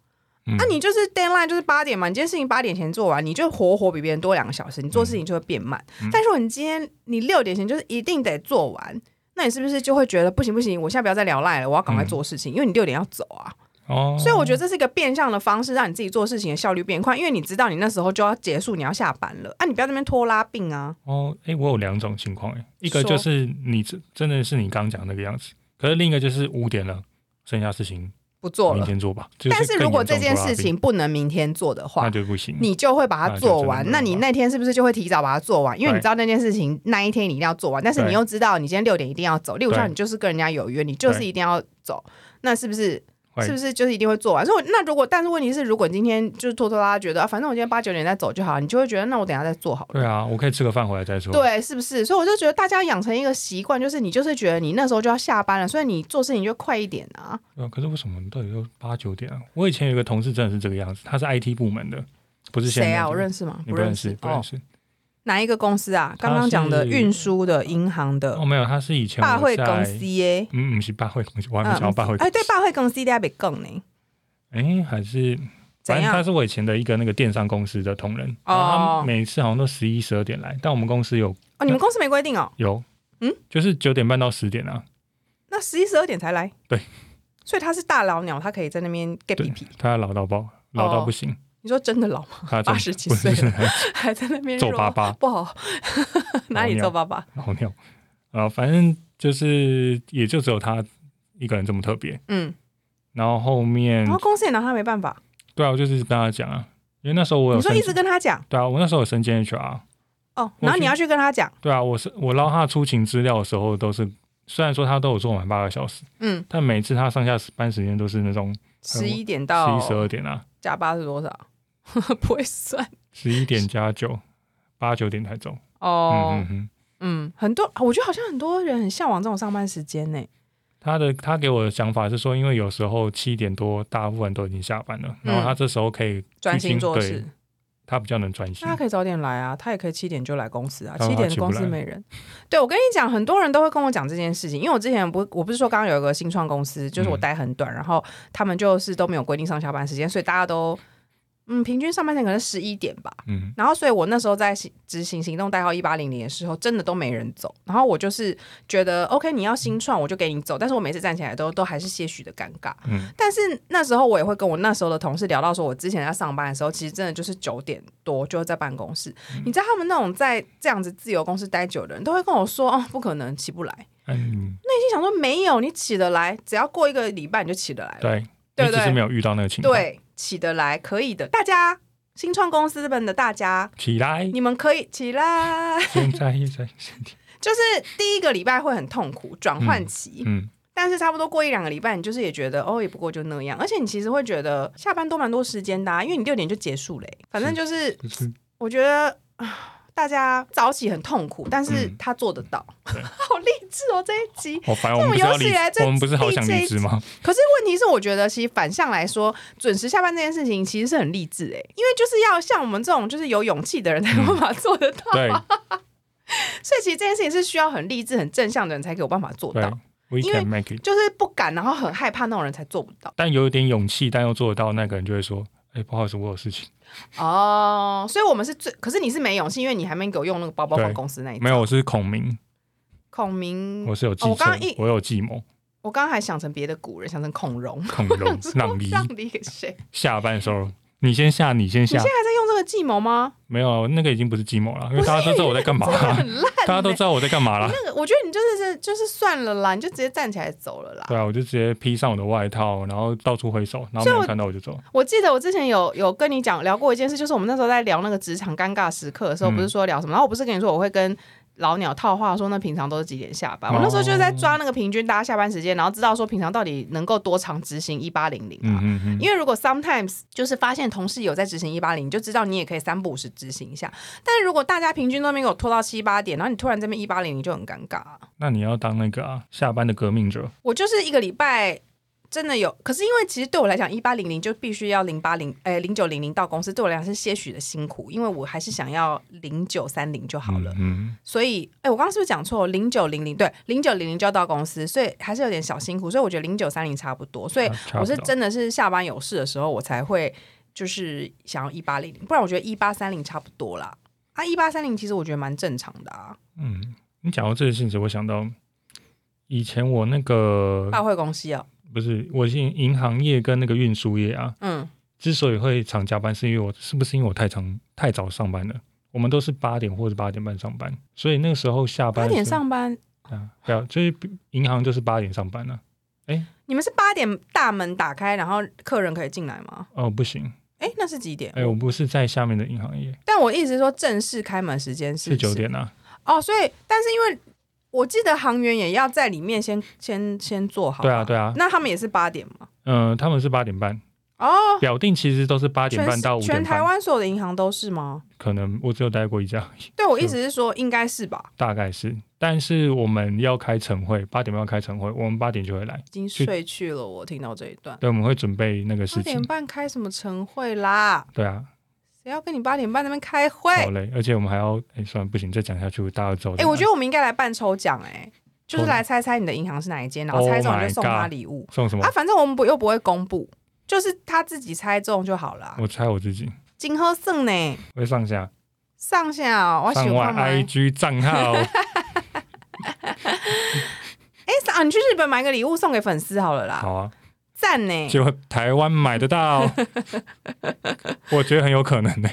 S2: 嗯
S1: 啊，你就是 deadline 就是八点嘛，你这件事情八点前做完，你就活活比别人多两个小时，你做事情就会变慢。
S2: 嗯
S1: 但如果你今天你六点前就是一定得做完，那你是不是就会觉得不行不行，我现在不要再聊赖了，我要赶快做事情，因为你六点要走啊。
S2: 哦，
S1: 所以我觉得这是一个变相的方式，让你自己做事情的效率变快，因为你知道你那时候就要结束，你要下班了啊，你不要在那边拖拉病啊。
S2: 哦，哎，我有两种情况，哎，一个就是你真真的是你刚讲那个样子，可是另一个就是五点了，剩下事情
S1: 不做了，
S2: 明天做吧。就是
S1: 但是如果这件事情不能明天做的话
S2: 那，就不行，
S1: 你就会把它做完。那你那天是不是就会提早把它做完？因为你知道那件事情那一天你一定要做完，但是你又知道你今天六点一定要走。例如像你就是跟人家有约，你就是一定要走，那是不是？
S2: 会
S1: 是不是就是一定会做完？所以那如果，但是问题是，如果你今天就是拖拖拉拉，觉得、啊、反正我今天八九点再走就好，你就会觉得那我等下再做好了。
S2: 对啊，我可以吃个饭回来再说。
S1: 对，是不是？所以我就觉得大家养成一个习惯，就是你就是觉得你那时候就要下班了，所以你做事情就快一点啊。
S2: 可是为什么到底要八九点啊？我以前有一个同事真的是这个样子，他是 IT 部门的，不是
S1: 谁啊？我认识吗？
S2: 你不认识，不认
S1: 哦，
S2: 识。
S1: 哪一个公司啊？
S2: 他
S1: 刚刚讲的
S2: 是
S1: 运输的、银行的
S2: 哦，、没有，他是以前
S1: 大
S2: 我在
S1: 会公司耶。
S2: 嗯，不是百汇公司，我还没想到百汇公
S1: 哎，
S2: 司。
S1: 对，大会公司在被更呢。
S2: 哎，还是反正他是我以前的一个那个电商公司的同仁，
S1: 哦
S2: 他每次好像都十一十二点来，但我们公司有
S1: 哦，你们公司没规定哦？
S2: 有，
S1: 嗯，
S2: 就是九点半到十点啊，
S1: 那十一十二点才来？
S2: 对，
S1: 所以他是大老鸟，他可以在那边 get
S2: 对
S1: 屁屁。
S2: 他老到爆，老到不行，
S1: 你说真的老吗？
S2: 他真
S1: 80几岁
S2: 是
S1: 还在那边说
S2: 皱巴巴
S1: 不好，哪里皱巴巴？
S2: 老鸟。啊，反正就是也就只有他一个人这么特别，
S1: 嗯，
S2: 然后后面
S1: 然后公司也拿他没办法。
S2: 对啊，我就是跟他讲啊，因为那时候我
S1: 你说一直跟他讲？
S2: 对啊，我那时候有升兼 HR，
S1: 哦，然后你要去跟他讲，
S2: 对啊，我是我捞他出勤资料的时候都是，虽然说他都有做满八个小时，
S1: 嗯，
S2: 但每次他上下班时间都是那种
S1: 十一点到十
S2: 一十二点啊，
S1: 加八是多少？不会算
S2: 十一点加九，八九点才走。
S1: 哦
S2: 嗯。嗯嗯，
S1: 嗯，很多，我觉得好像很多人很向往这种上班时间呢。
S2: 他的他给我的想法是说，因为有时候七点多大部分都已经下班了，然后他这时候可以
S1: 嗯专心做事，
S2: 他比较能专心
S1: 那他。可以早点来啊，他也可以七点就来公司啊，七点的公司没人。对，我跟你讲，很多人都会跟我讲这件事情，因为我之前不，我不是说刚刚有一个新创公司，就是我
S2: 嗯
S1: 待很短，然后他们就是都没有规定上下班时间，所以大家都嗯，平均上班时间可能十一点吧。
S2: 嗯，
S1: 然后，所以我那时候在行执行行动代号一八零零的时候，真的都没人走。然后我就是觉得，OK，你要新创，我就给你走。但是我每次站起来都都还是些许的尴尬。
S2: 嗯
S1: 但是那时候我也会跟我那时候的同事聊到，说我之前在上班的时候，其实真的就是九点多就在办公室。
S2: 嗯
S1: 你知道他们那种在这样子自由公司待久的人，都会跟我说，哦，不可能起不来。
S2: 嗯，
S1: 内心想说，没有，你起得来，只要过一个礼拜你就起得来了。
S2: 对，
S1: 对对
S2: 只是没有遇到那个情况。，
S1: 对，起得来，可以的。大家新创公司们的大家，
S2: 起来，
S1: 你们可以起来。
S2: 现在现在身体。
S1: 就是第一个礼拜会很痛苦，转换期，
S2: 嗯，
S1: 但是差不多过一两个礼拜，你就是也觉得哦，也不过就那样，而且你其实会觉得下班都蛮多时间的、啊，因为你六点就结束嘞、反正就是
S2: 就是
S1: 我觉得啊大家早起很痛苦，但是
S2: 嗯
S1: 他做得到，
S2: 对
S1: 好励志哦这一集。
S2: 好烦，我们不是要离
S1: 有史以来，最
S2: 我们不是好想
S1: 励志
S2: 吗？
S1: 可是问题是，我觉得其实反向来说，准时下班这件事情其实是很励志哎、因为就是要像我们这种就是有勇气的人才有办法做得到。
S2: 对
S1: 所以其实这件事情是需要很励志、很正向的人才有办法做到。
S2: ，We
S1: 因为
S2: can make it。
S1: 就是不敢，然后很害怕那种人才做不到。
S2: 但有一点勇气，但又做得到，那个人就会说：“哎，不好意思，我有事情。
S1: 哦，所以我们是最，可是你是没勇气，因为你还没给我用那个包包
S2: 对
S1: 放公司那一”
S2: 没有，我是孔明，
S1: 孔明，
S2: 我是有计策
S1: 哦我刚刚一，
S2: 我有计谋。
S1: 我刚刚还想成别的古人，想成孔融，
S2: 孔融让梨
S1: 让梨给谁？
S2: 下班的时候，你先下，你先下
S1: 你现在。还在用这个计谋吗？
S2: 没有，那个已经不是计谋了，因为大家都知道我在干嘛，
S1: 很烂、
S2: 大家都知道我在干嘛了。
S1: 那个，我觉得你就是就是算了啦，你就直接站起来走了啦。
S2: 对啊，我就直接披上我的外套，然后到处挥手，然后没
S1: 所以我
S2: 人看到我就走。
S1: 我记得我之前有有跟你讲聊过一件事，就是我们那时候在聊那个职场尴尬时刻的时候，
S2: 嗯
S1: 不是说聊什么？然后我不是跟你说我会跟老鸟套话说，那平常都是几点下班？我那时候就在抓那个平均大家下班时间，然后知道说平常到底能够多长执行一八零零啊。
S2: 嗯嗯嗯，
S1: 因为如果 sometimes 就是发现同事有在执行一八零，你就知道你也可以三不五时执行一下。但是如果大家平均都没有拖到七八点，然后你突然这边一八零，你就很尴尬、啊。
S2: 那你要当那个啊下班的革命者，
S1: 我就是一个礼拜真的有，可是因为其实对我来讲，一八零零就必须要零八零，哎，零九零零到公司，对我来讲是些许的辛苦，因为我还是想要零九三零就好了。
S2: 嗯，
S1: 所以，哎，我刚刚是不是讲错？零九零零对，零九零零就要到公司，所以还是有点小辛苦。所以我觉得零九三零差不多。所以我是真的是下班有事的时候，我才会就是想要一八零零，不然我觉得一八三零差不多啦。啊，一八三零其实我觉得蛮正常的啊。
S2: 嗯，你讲到这个性质，我想到以前我那个
S1: 大会公司啊。
S2: 不是，我是银行业跟那个运输业啊。嗯，之所以会常加班，是因为我是不是因为我太长太早上班了？我们都是八点或者八点半上班，所以那个时候下班
S1: 八点上班
S2: 啊，不要，就是银行就是八点上班了。哎，
S1: 你们是八点大门打开，然后客人可以进来吗？
S2: 哦，不行。
S1: 哎，那是几点？
S2: 哎，我不是在下面的银行业。
S1: 但我一直说，正式开门时间是
S2: 九点啊。
S1: 哦，所以，但是因为。我记得航员也要在里面先先先做好。
S2: 对啊，对啊。
S1: 那他们也是八点吗？
S2: 嗯，他们是八点半。哦。表定其实都是八点半到五点
S1: 全台湾所有的银行都是吗？
S2: 可能我只有待过一家。
S1: 对，我意思是说应该是吧。
S2: 大概是，但是我们要开晨会，八点半要开晨会，我们八点就会来。
S1: 已经睡去了，我听到这一段。
S2: 对，我们会准备那个事情。八
S1: 点半开什么晨会啦？
S2: 对啊。
S1: 要跟你八点半那边开会，
S2: 好累，而且我们还要哎，算了，不行，再讲下去大家走。
S1: 哎，我觉得我们应该来办抽奖，哎。就是来猜猜你的银行是哪一间，然后猜中就送他礼物。
S2: 送什么？
S1: 啊，反正我们不又不会公布，就是他自己猜中就好了。
S2: 我猜我自己。
S1: 金鹤胜呢？
S2: 会上下。
S1: 上下，我喜欢
S2: IG 账号。
S1: 哎，啊，你去日本买个礼物送给粉丝好了啦。
S2: 好啊。
S1: 赞呢。
S2: 就台湾买得到。我觉得很有可能呢。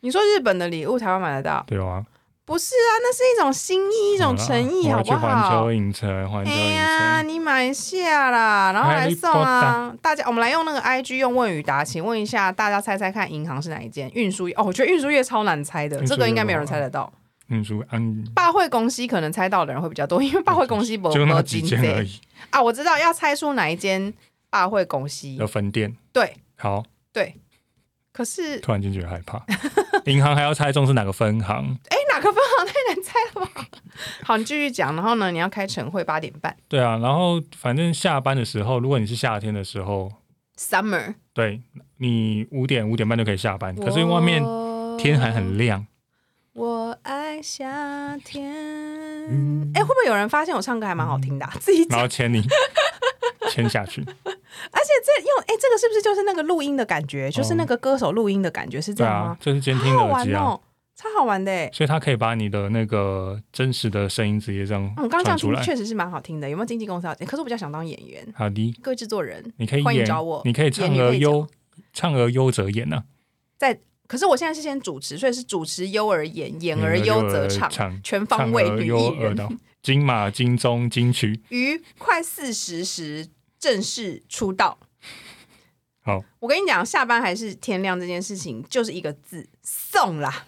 S1: 你说日本的礼物台湾买得到？
S2: 对啊。
S1: 不是啊，那是一种心意，一种诚意，好不好？
S2: 环球影城，环球影城。哎呀，
S1: 你买下啦，然后来送啊！大家，我们来用那个 I G 用问语答，请问一下，大家猜猜看，银行是哪一间？运输业哦，我觉得运输业超难猜的，这个应该没有人猜得到。
S2: 运输安，
S1: 霸会公司可能猜到的人会比较多，因为霸会公司不
S2: 就那几间而已
S1: 啊。我知道要猜出哪一间霸会公司
S2: 的分店。
S1: 对，
S2: 好，
S1: 对。可是
S2: 突然间觉得害怕，银行还要猜中是哪个分行？
S1: 哎，哪个分行太难猜了吧？好，你继续讲。然后呢，你要开晨会八点半。
S2: 对啊，然后反正下班的时候，如果你是夏天的时候
S1: ，summer，
S2: 对你五点五点半就可以下班。可是外面天还很亮。
S1: 我爱夏天。哎，会不会有人发现我唱歌还蛮好听的？自己
S2: 然后牵你牵下去。
S1: 而且这用哎，这个是不是就是那个录音的感觉？就是那个歌手录音的感觉，是这样吗？
S2: 这是监听的耳机啊，
S1: 超好玩的。
S2: 所以他可以把你的那个真实的声音直接这样。
S1: 嗯，刚刚这样听确实是蛮好听的。有没有经纪公司要？可是我比较想当演员。
S2: 好的，
S1: 各位制作人，
S2: 你可以演，你可以唱而优，唱而优则演呢。
S1: 在，可是我现在是先主持，所以是主持优而演，演而优则唱，全方位女艺人。
S2: 金马、金钟、金曲。
S1: 于快四十时。正式出道，
S2: 好。
S1: 我跟你讲，下班还是天亮这件事情，就是一个字送啦。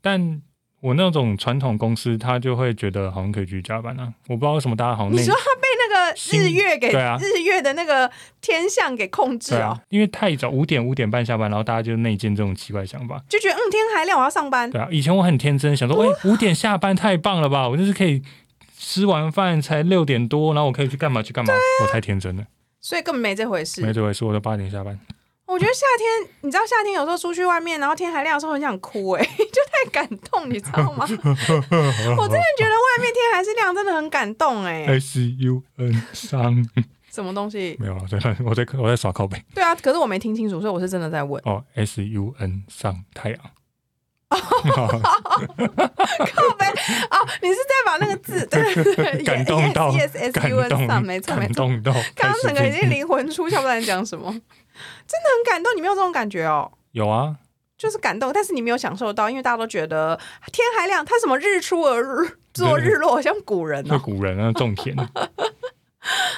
S2: 但我那种传统公司，他就会觉得好像可以去加班啊。我不知道为什么大家好像
S1: 你说他被那个日月给
S2: 对啊，
S1: 日月的那个天象给控制
S2: 啊。因为太早五点五点半下班，然后大家就内建这种奇怪想法，
S1: 就觉得嗯天还亮，我要上班。
S2: 对啊，以前我很天真，想说哎五点下班太棒了吧，我就是可以。吃完饭才六点多，然后我可以去干嘛去干嘛？我太天真了，
S1: 所以根本没这回事。
S2: 没这回事，我都八点下班。
S1: 我觉得夏天，你知道夏天有时候出去外面，然后天还亮的时候，很想哭哎，就太感动，你知道吗？我真的觉得外面天还是亮，真的很感动哎。
S2: S U N 伤
S1: 什么东西？
S2: 没有啊，在我在我在耍靠背。
S1: 对啊，可是我没听清楚，所以我是真的在问。
S2: 哦，S U N 上太阳。
S1: 那个字 对
S2: 感动到
S1: ，yes s u n 上，没错没错。刚刚整个已经灵魂出窍，不知道在讲什么，真的很感动。你没有这种感觉哦？
S2: 有啊，
S1: 就是感动，但是你没有享受到，因为大家都觉得天还亮，他什么日出而日做日落，像古人
S2: 呢？古人啊，种田。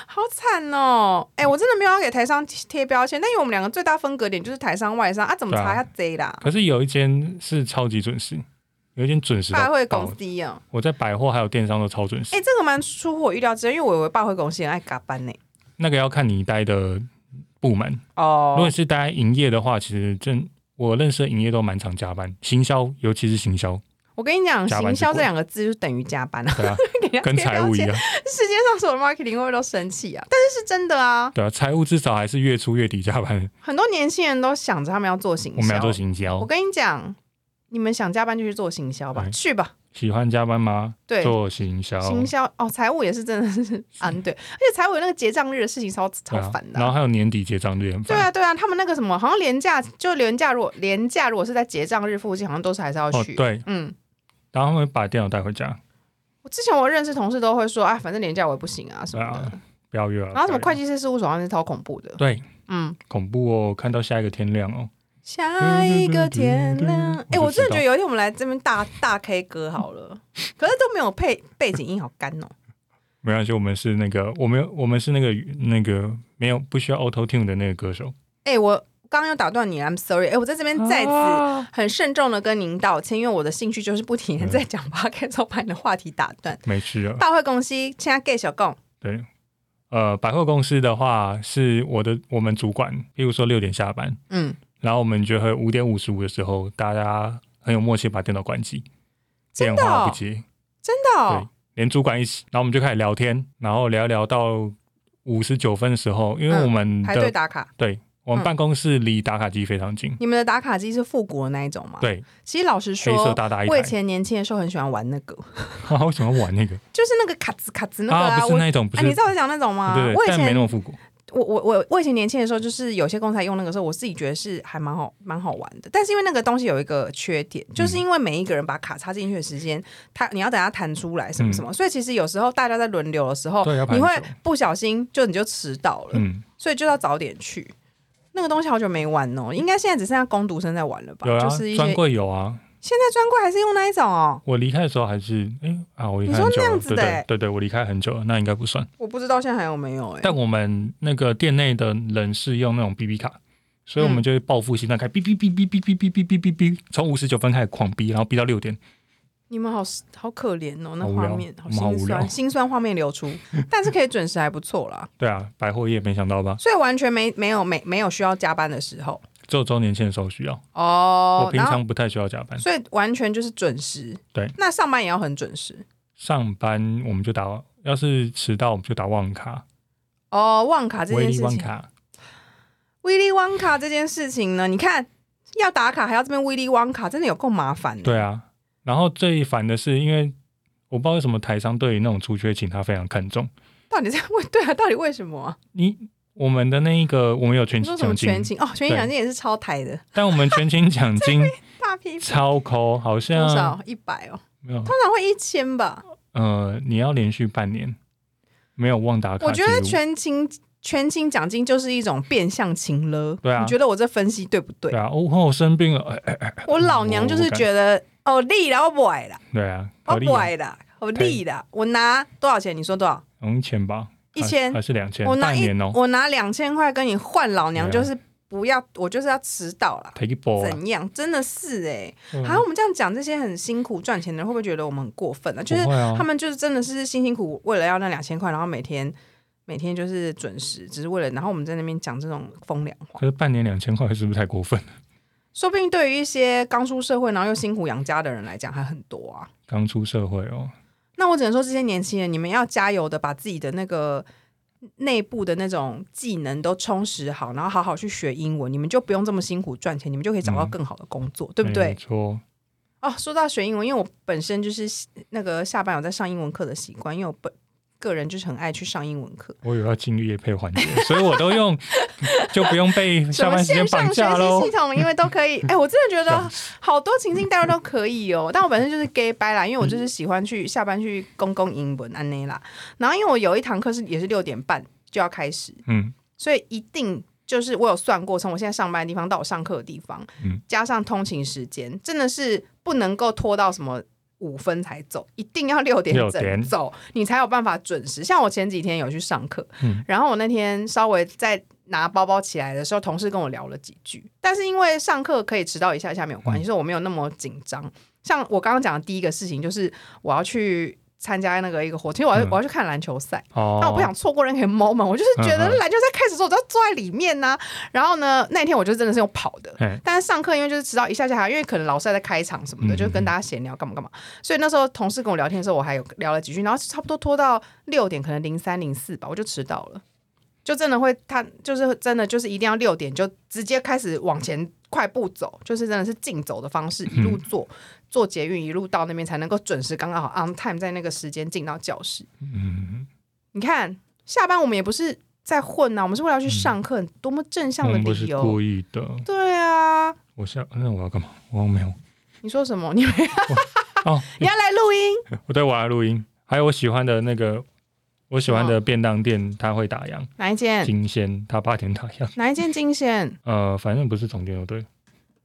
S1: 好惨哦！哎，我真的没有要给台商贴标签，但因为我们两个最大分隔点就是台商外商啊，怎么查下贼啦？
S2: 可是有一间是超级准时，有一间准时。
S1: 百汇公司啊，
S2: 我在百货还有电商都超准时。
S1: 哎，这个蛮出乎我预料之外，因为我以为百汇公司很爱加班呢。
S2: 那个要看你待的部门哦。如果是待营业的话，其实真我认识的营业都蛮常加班，行销尤其是行销。
S1: 我跟你讲，行销这两个字就等于加班啊。
S2: 对啊，跟财务一样。
S1: 世界上所有的 marketing 会不会都生气啊？但是是真的啊。
S2: 对啊，财务至少还是月初月底加班。
S1: 很多年轻人都想着他们要做行销，
S2: 我们要做行销。
S1: 我跟你讲，你们想加班就去做行销吧，去吧。
S2: 喜欢加班吗？
S1: 对，
S2: 做行销。
S1: 行销哦，财务也是真的是安 对，而且财务有那个结账日的事情超超烦的。
S2: 然后还有年底结账日，
S1: 对啊对啊，他们那个什么，好像年假就年假，如果年假如果是在结账日附近，好像都是还是要去。
S2: 对，嗯。然后他们把电脑带回家。
S1: 我之前我认识同事都会说，啊，反正年假我也不行啊什么的，
S2: 不要约了。
S1: 然后什么会计师事务所，那是超恐怖的。
S2: 对，嗯，恐怖哦，看到下一个天亮哦。
S1: 下一个天亮，哎，我真的觉得有一天我们来这边大大 K 歌好了，可是都没有配背景音，好干哦。
S2: 没关系，我们是那个，我们我们是那个那个没有不需要 Auto Tune 的那个歌手。
S1: 哎，我刚刚又打断你，I'm sorry。哎，我在这边再次很慎重的跟您道歉，因为我的兴趣就是不停的在讲 p o d c 把你的话题打断。
S2: 没事啊。
S1: 大会公司现在 Gay 小共。
S2: 对，呃，百货公司的话是我的我们主管，譬如说六点下班，嗯。然后我们就会五点五十五的时候，大家很有默契把电脑关机，电话不接，
S1: 真的，
S2: 对，连主管一起，然后我们就开始聊天，然后聊聊到五十九分的时候，因为我们
S1: 排队打卡，
S2: 对我们办公室离打卡机非常近。
S1: 你们的打卡机是复古的那一种吗？
S2: 对，
S1: 其实老实说，
S2: 黑色大大一
S1: 我以前年轻的时候很喜欢玩那个，
S2: 好喜欢玩那个，
S1: 就是那个卡兹卡兹那个
S2: 啊，不是那种，不是，
S1: 你知道我讲那种吗？
S2: 对，
S1: 我以前
S2: 没那么复古。
S1: 我我我我以前年轻的时候，就是有些公司用那个时候，我自己觉得是还蛮好蛮好玩的。但是因为那个东西有一个缺点，就是因为每一个人把卡插进去的时间，他你要等他弹出来什么什么，所以其实有时候大家在轮流的时候，你会不小心就你就迟到了，嗯，所以就要早点去。那个东西好久没玩哦，应该现在只剩下工读生在玩了吧？
S2: 有
S1: 啊，
S2: 专柜有啊。
S1: 现在专柜还是用那一种哦。
S2: 我离开的时候还是哎啊，我离开
S1: 很久了。对
S2: 对对对，我离开很久了，那应该不算。
S1: 我不知道现在还有没有哎。
S2: 但我们那个店内的人是用那种 B B 卡，所以我们就会报复性的开哔哔哔哔哔哔哔哔哔哔哔，从五十九分开始狂逼，然后逼到六点。
S1: 你们好好可怜哦，那画面好心酸，心酸画面流出，但是可以准时还不错啦。
S2: 对啊，百货业没想到吧？
S1: 所以完全没没有没没有需要加班的时候。
S2: 只有周年庆的时候需要哦，我平常不太需要加班，
S1: 所以完全就是准时。
S2: 对，
S1: 那上班也要很准时。
S2: 上班我们就打，要是迟到我们就打旺卡。
S1: 哦，旺卡这件事情，
S2: 旺卡，
S1: 威利旺卡这件事情呢？你看要打卡还要这边威利旺卡，真的有够麻烦的。
S2: 对啊，然后最烦的是，因为我不知道为什么台商对于那种出缺勤他非常看重。
S1: 到底在为对啊？到底为什么？
S2: 你。我们的那一个，我们有全勤奖金，
S1: 全勤哦，全勤奖金也是超台的。
S2: 但我们全勤奖金
S1: 大批
S2: 超抠，好像
S1: 多少一百哦，
S2: 没有，
S1: 通常会一千吧。
S2: 呃，你要连续半年没有忘打卡。
S1: 我觉得全勤全勤奖金就是一种变相情了。
S2: 对啊，
S1: 你觉得我这分析对不对？
S2: 对啊，我我生病了，
S1: 我老娘就是觉得哦利了，我不爱了。
S2: 对啊，
S1: 我不爱了，我利了，我拿多少钱？你说多少？
S2: 一千吧。
S1: 一千
S2: 还是两千？
S1: 我拿
S2: 一
S1: 我拿两千块跟你换老娘，就是不要，我就是要迟到了。怎样？真的是哎，好像我们这样讲，这些很辛苦赚钱的人会不会觉得我们很过分呢？就是他们就是真的是辛辛苦为了要那两千块，然后每天每天就是准时，只是为了，然后我们在那边讲这种风凉话。
S2: 可是半年两千块是不是太过分了？
S1: 说不定对于一些刚出社会然后又辛苦养家的人来讲，还很多啊。
S2: 刚出社会哦。
S1: 那我只能说，这些年轻人，你们要加油的，把自己的那个内部的那种技能都充实好，然后好好去学英文，你们就不用这么辛苦赚钱，你们就可以找到更好的工作，对不对？
S2: 没错。
S1: 哦，说到学英文，因为我本身就是那个下班有在上英文课的习惯，因为我本。个人就是很爱去上英文课，
S2: 我有要进入夜配环节，所以我都用，就不用被下班时间绑架喽。
S1: 系统因为都可以，哎，我真的觉得好多情境代入都可以哦。但我本身就是 gay 掰啦，因为我就是喜欢去下班去公共英文安内啦。然后因为我有一堂课是也是六点半就要开始，嗯，所以一定就是我有算过，从我现在上班的地方到我上课的地方，嗯，加上通勤时间，真的是不能够拖到什么。五分才走，一定要六点整走，你才有办法准时。像我前几天有去上课，然后我那天稍微在拿包包起来的时候，同事跟我聊了几句，但是因为上课可以迟到一下下没有关系，所以我没有那么紧张。像我刚刚讲的第一个事情，就是我要去参加那个一个活动，因为我要、
S2: 嗯。
S1: 我要去看篮球赛，
S2: 哦，
S1: 但我不想错过任何 moment，我就是觉得篮球赛开始的时候我就要坐在里面呐、然后呢，那天我就真的是用跑的，
S2: 嘿，
S1: 但是上课因为就是迟到一下下还因为可能老师还在开场什么的，
S2: 嗯
S1: 就跟大家闲聊干嘛干嘛，所以那时候同事跟我聊天的时候，我还有聊了几句，然后差不多拖到六点，可能零三零四吧，我就迟到了。就真的会，他就是真的就是一定要六点就直接开始往前快步走，就是真的是竞走的方式，一路坐坐捷运一路到那边才能够准时刚刚好 on time 在那个时间进到教室。
S2: 嗯，
S1: 你看下班我们也不是在混啊，我们是为了要去上课，多么正向的
S2: 我们是
S1: 理由。
S2: 故意的。
S1: 对啊，
S2: 我下那我要干嘛？我没有
S1: 你说什么？你
S2: 哦，
S1: 你要来录音？
S2: 我对我要录音，还有我喜欢的那个我喜欢的便当店，它会打烊，
S1: 哪一间？
S2: 金鲜它八点打烊。
S1: 哪一间金鲜？
S2: 呃，反正不是总店就对，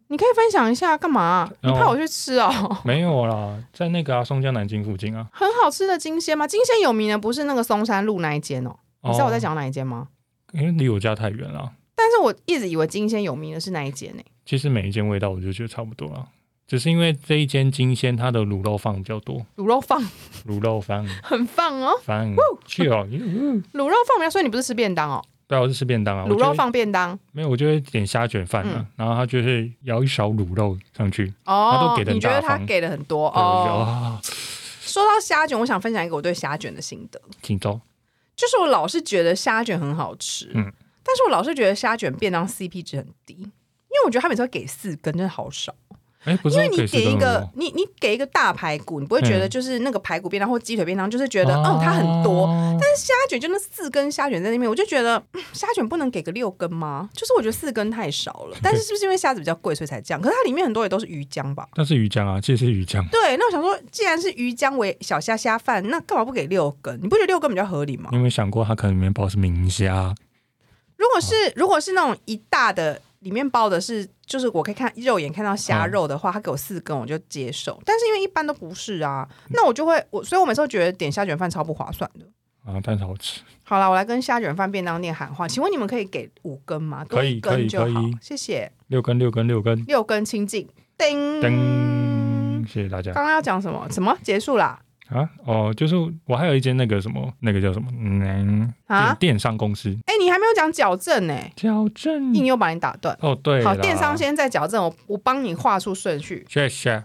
S1: 你可以分享一下干嘛？你怕我去吃哦？
S2: 没有啦，在那个啊松江南京附近啊。
S1: 很好吃的金鲜吗？金鲜有名的不是那个松山路那一间哦。你知道我在
S2: 哦，
S1: 讲哪一间吗？
S2: 因为离我家太远了。
S1: 但是我一直以为金鲜有名的是那一间呢、
S2: 其实每一间味道我就觉得差不多了，只是因为这一间金鲜它的卤肉饭比较多，
S1: 卤肉饭
S2: 卤肉饭。
S1: 很放哦，
S2: 饭。去哦，嗯
S1: 卤肉饭比较，所以你不是吃便当哦？
S2: 对啊，我是吃便当啊，我
S1: 卤肉放便当。
S2: 没有，我就会点虾卷饭啊，
S1: 嗯。
S2: 然后他就是舀一勺卤肉上去，他
S1: 哦
S2: 都给，得很
S1: 你觉得他给的很多？哦？
S2: 啊，
S1: 说到虾卷，我想分享一个我对虾卷的心得，
S2: 请走，
S1: 就是我老是觉得虾卷很好吃，
S2: 嗯。
S1: 但是我老是觉得虾卷便当 CP 值很低，因为我觉得他每次会给四根，真的好少。因为你
S2: 说可以吃
S1: 给一个你你给一个大排骨，你不会觉得
S2: 嗯
S1: 就是那个排骨便当或鸡腿便当，就是觉得嗯它很多，
S2: 但是
S1: 虾卷就那四根虾卷在那边，我就觉得、嗯虾卷不能给个六根吗？就是我觉得四根太少了。但是是不是因为虾子比较贵，所以才这样？可是它里面很多也都是鱼浆吧？
S2: 但是鱼浆啊，其实是鱼浆，
S1: 对，那我想说，既然是鱼浆为小虾虾饭，那干嘛不给六根？你不觉得六根比较合理吗
S2: 你？有没有想过它可能里面包是明虾？
S1: 如果是如果是那种一大的，里面包的是就是我可以看肉眼看到虾肉的话，他给我四根我就接受。但是因为一般都不是啊，那我就会我所以我每次都觉得点虾卷饭超不划算的。
S2: 啊，但是好吃，
S1: 好了，我来跟虾卷饭便当店喊话，请问你们可以给五根吗？
S2: 可以可以可以，
S1: 谢谢。
S2: 六根六根六根，
S1: 六根清净，叮
S2: 叮，谢谢大家
S1: 刚刚要讲什么？什么结束啦？
S2: 啊！哦，就是我还有一间那个什么，那个叫什么，嗯，
S1: 啊
S2: 电电商公司
S1: 哎、你还没有讲矫正呢、
S2: 矫正
S1: 硬又把你打断。
S2: 哦，对
S1: 好，
S2: 啦
S1: 电商先在矫正，我我帮你画出顺序。
S2: 谢谢。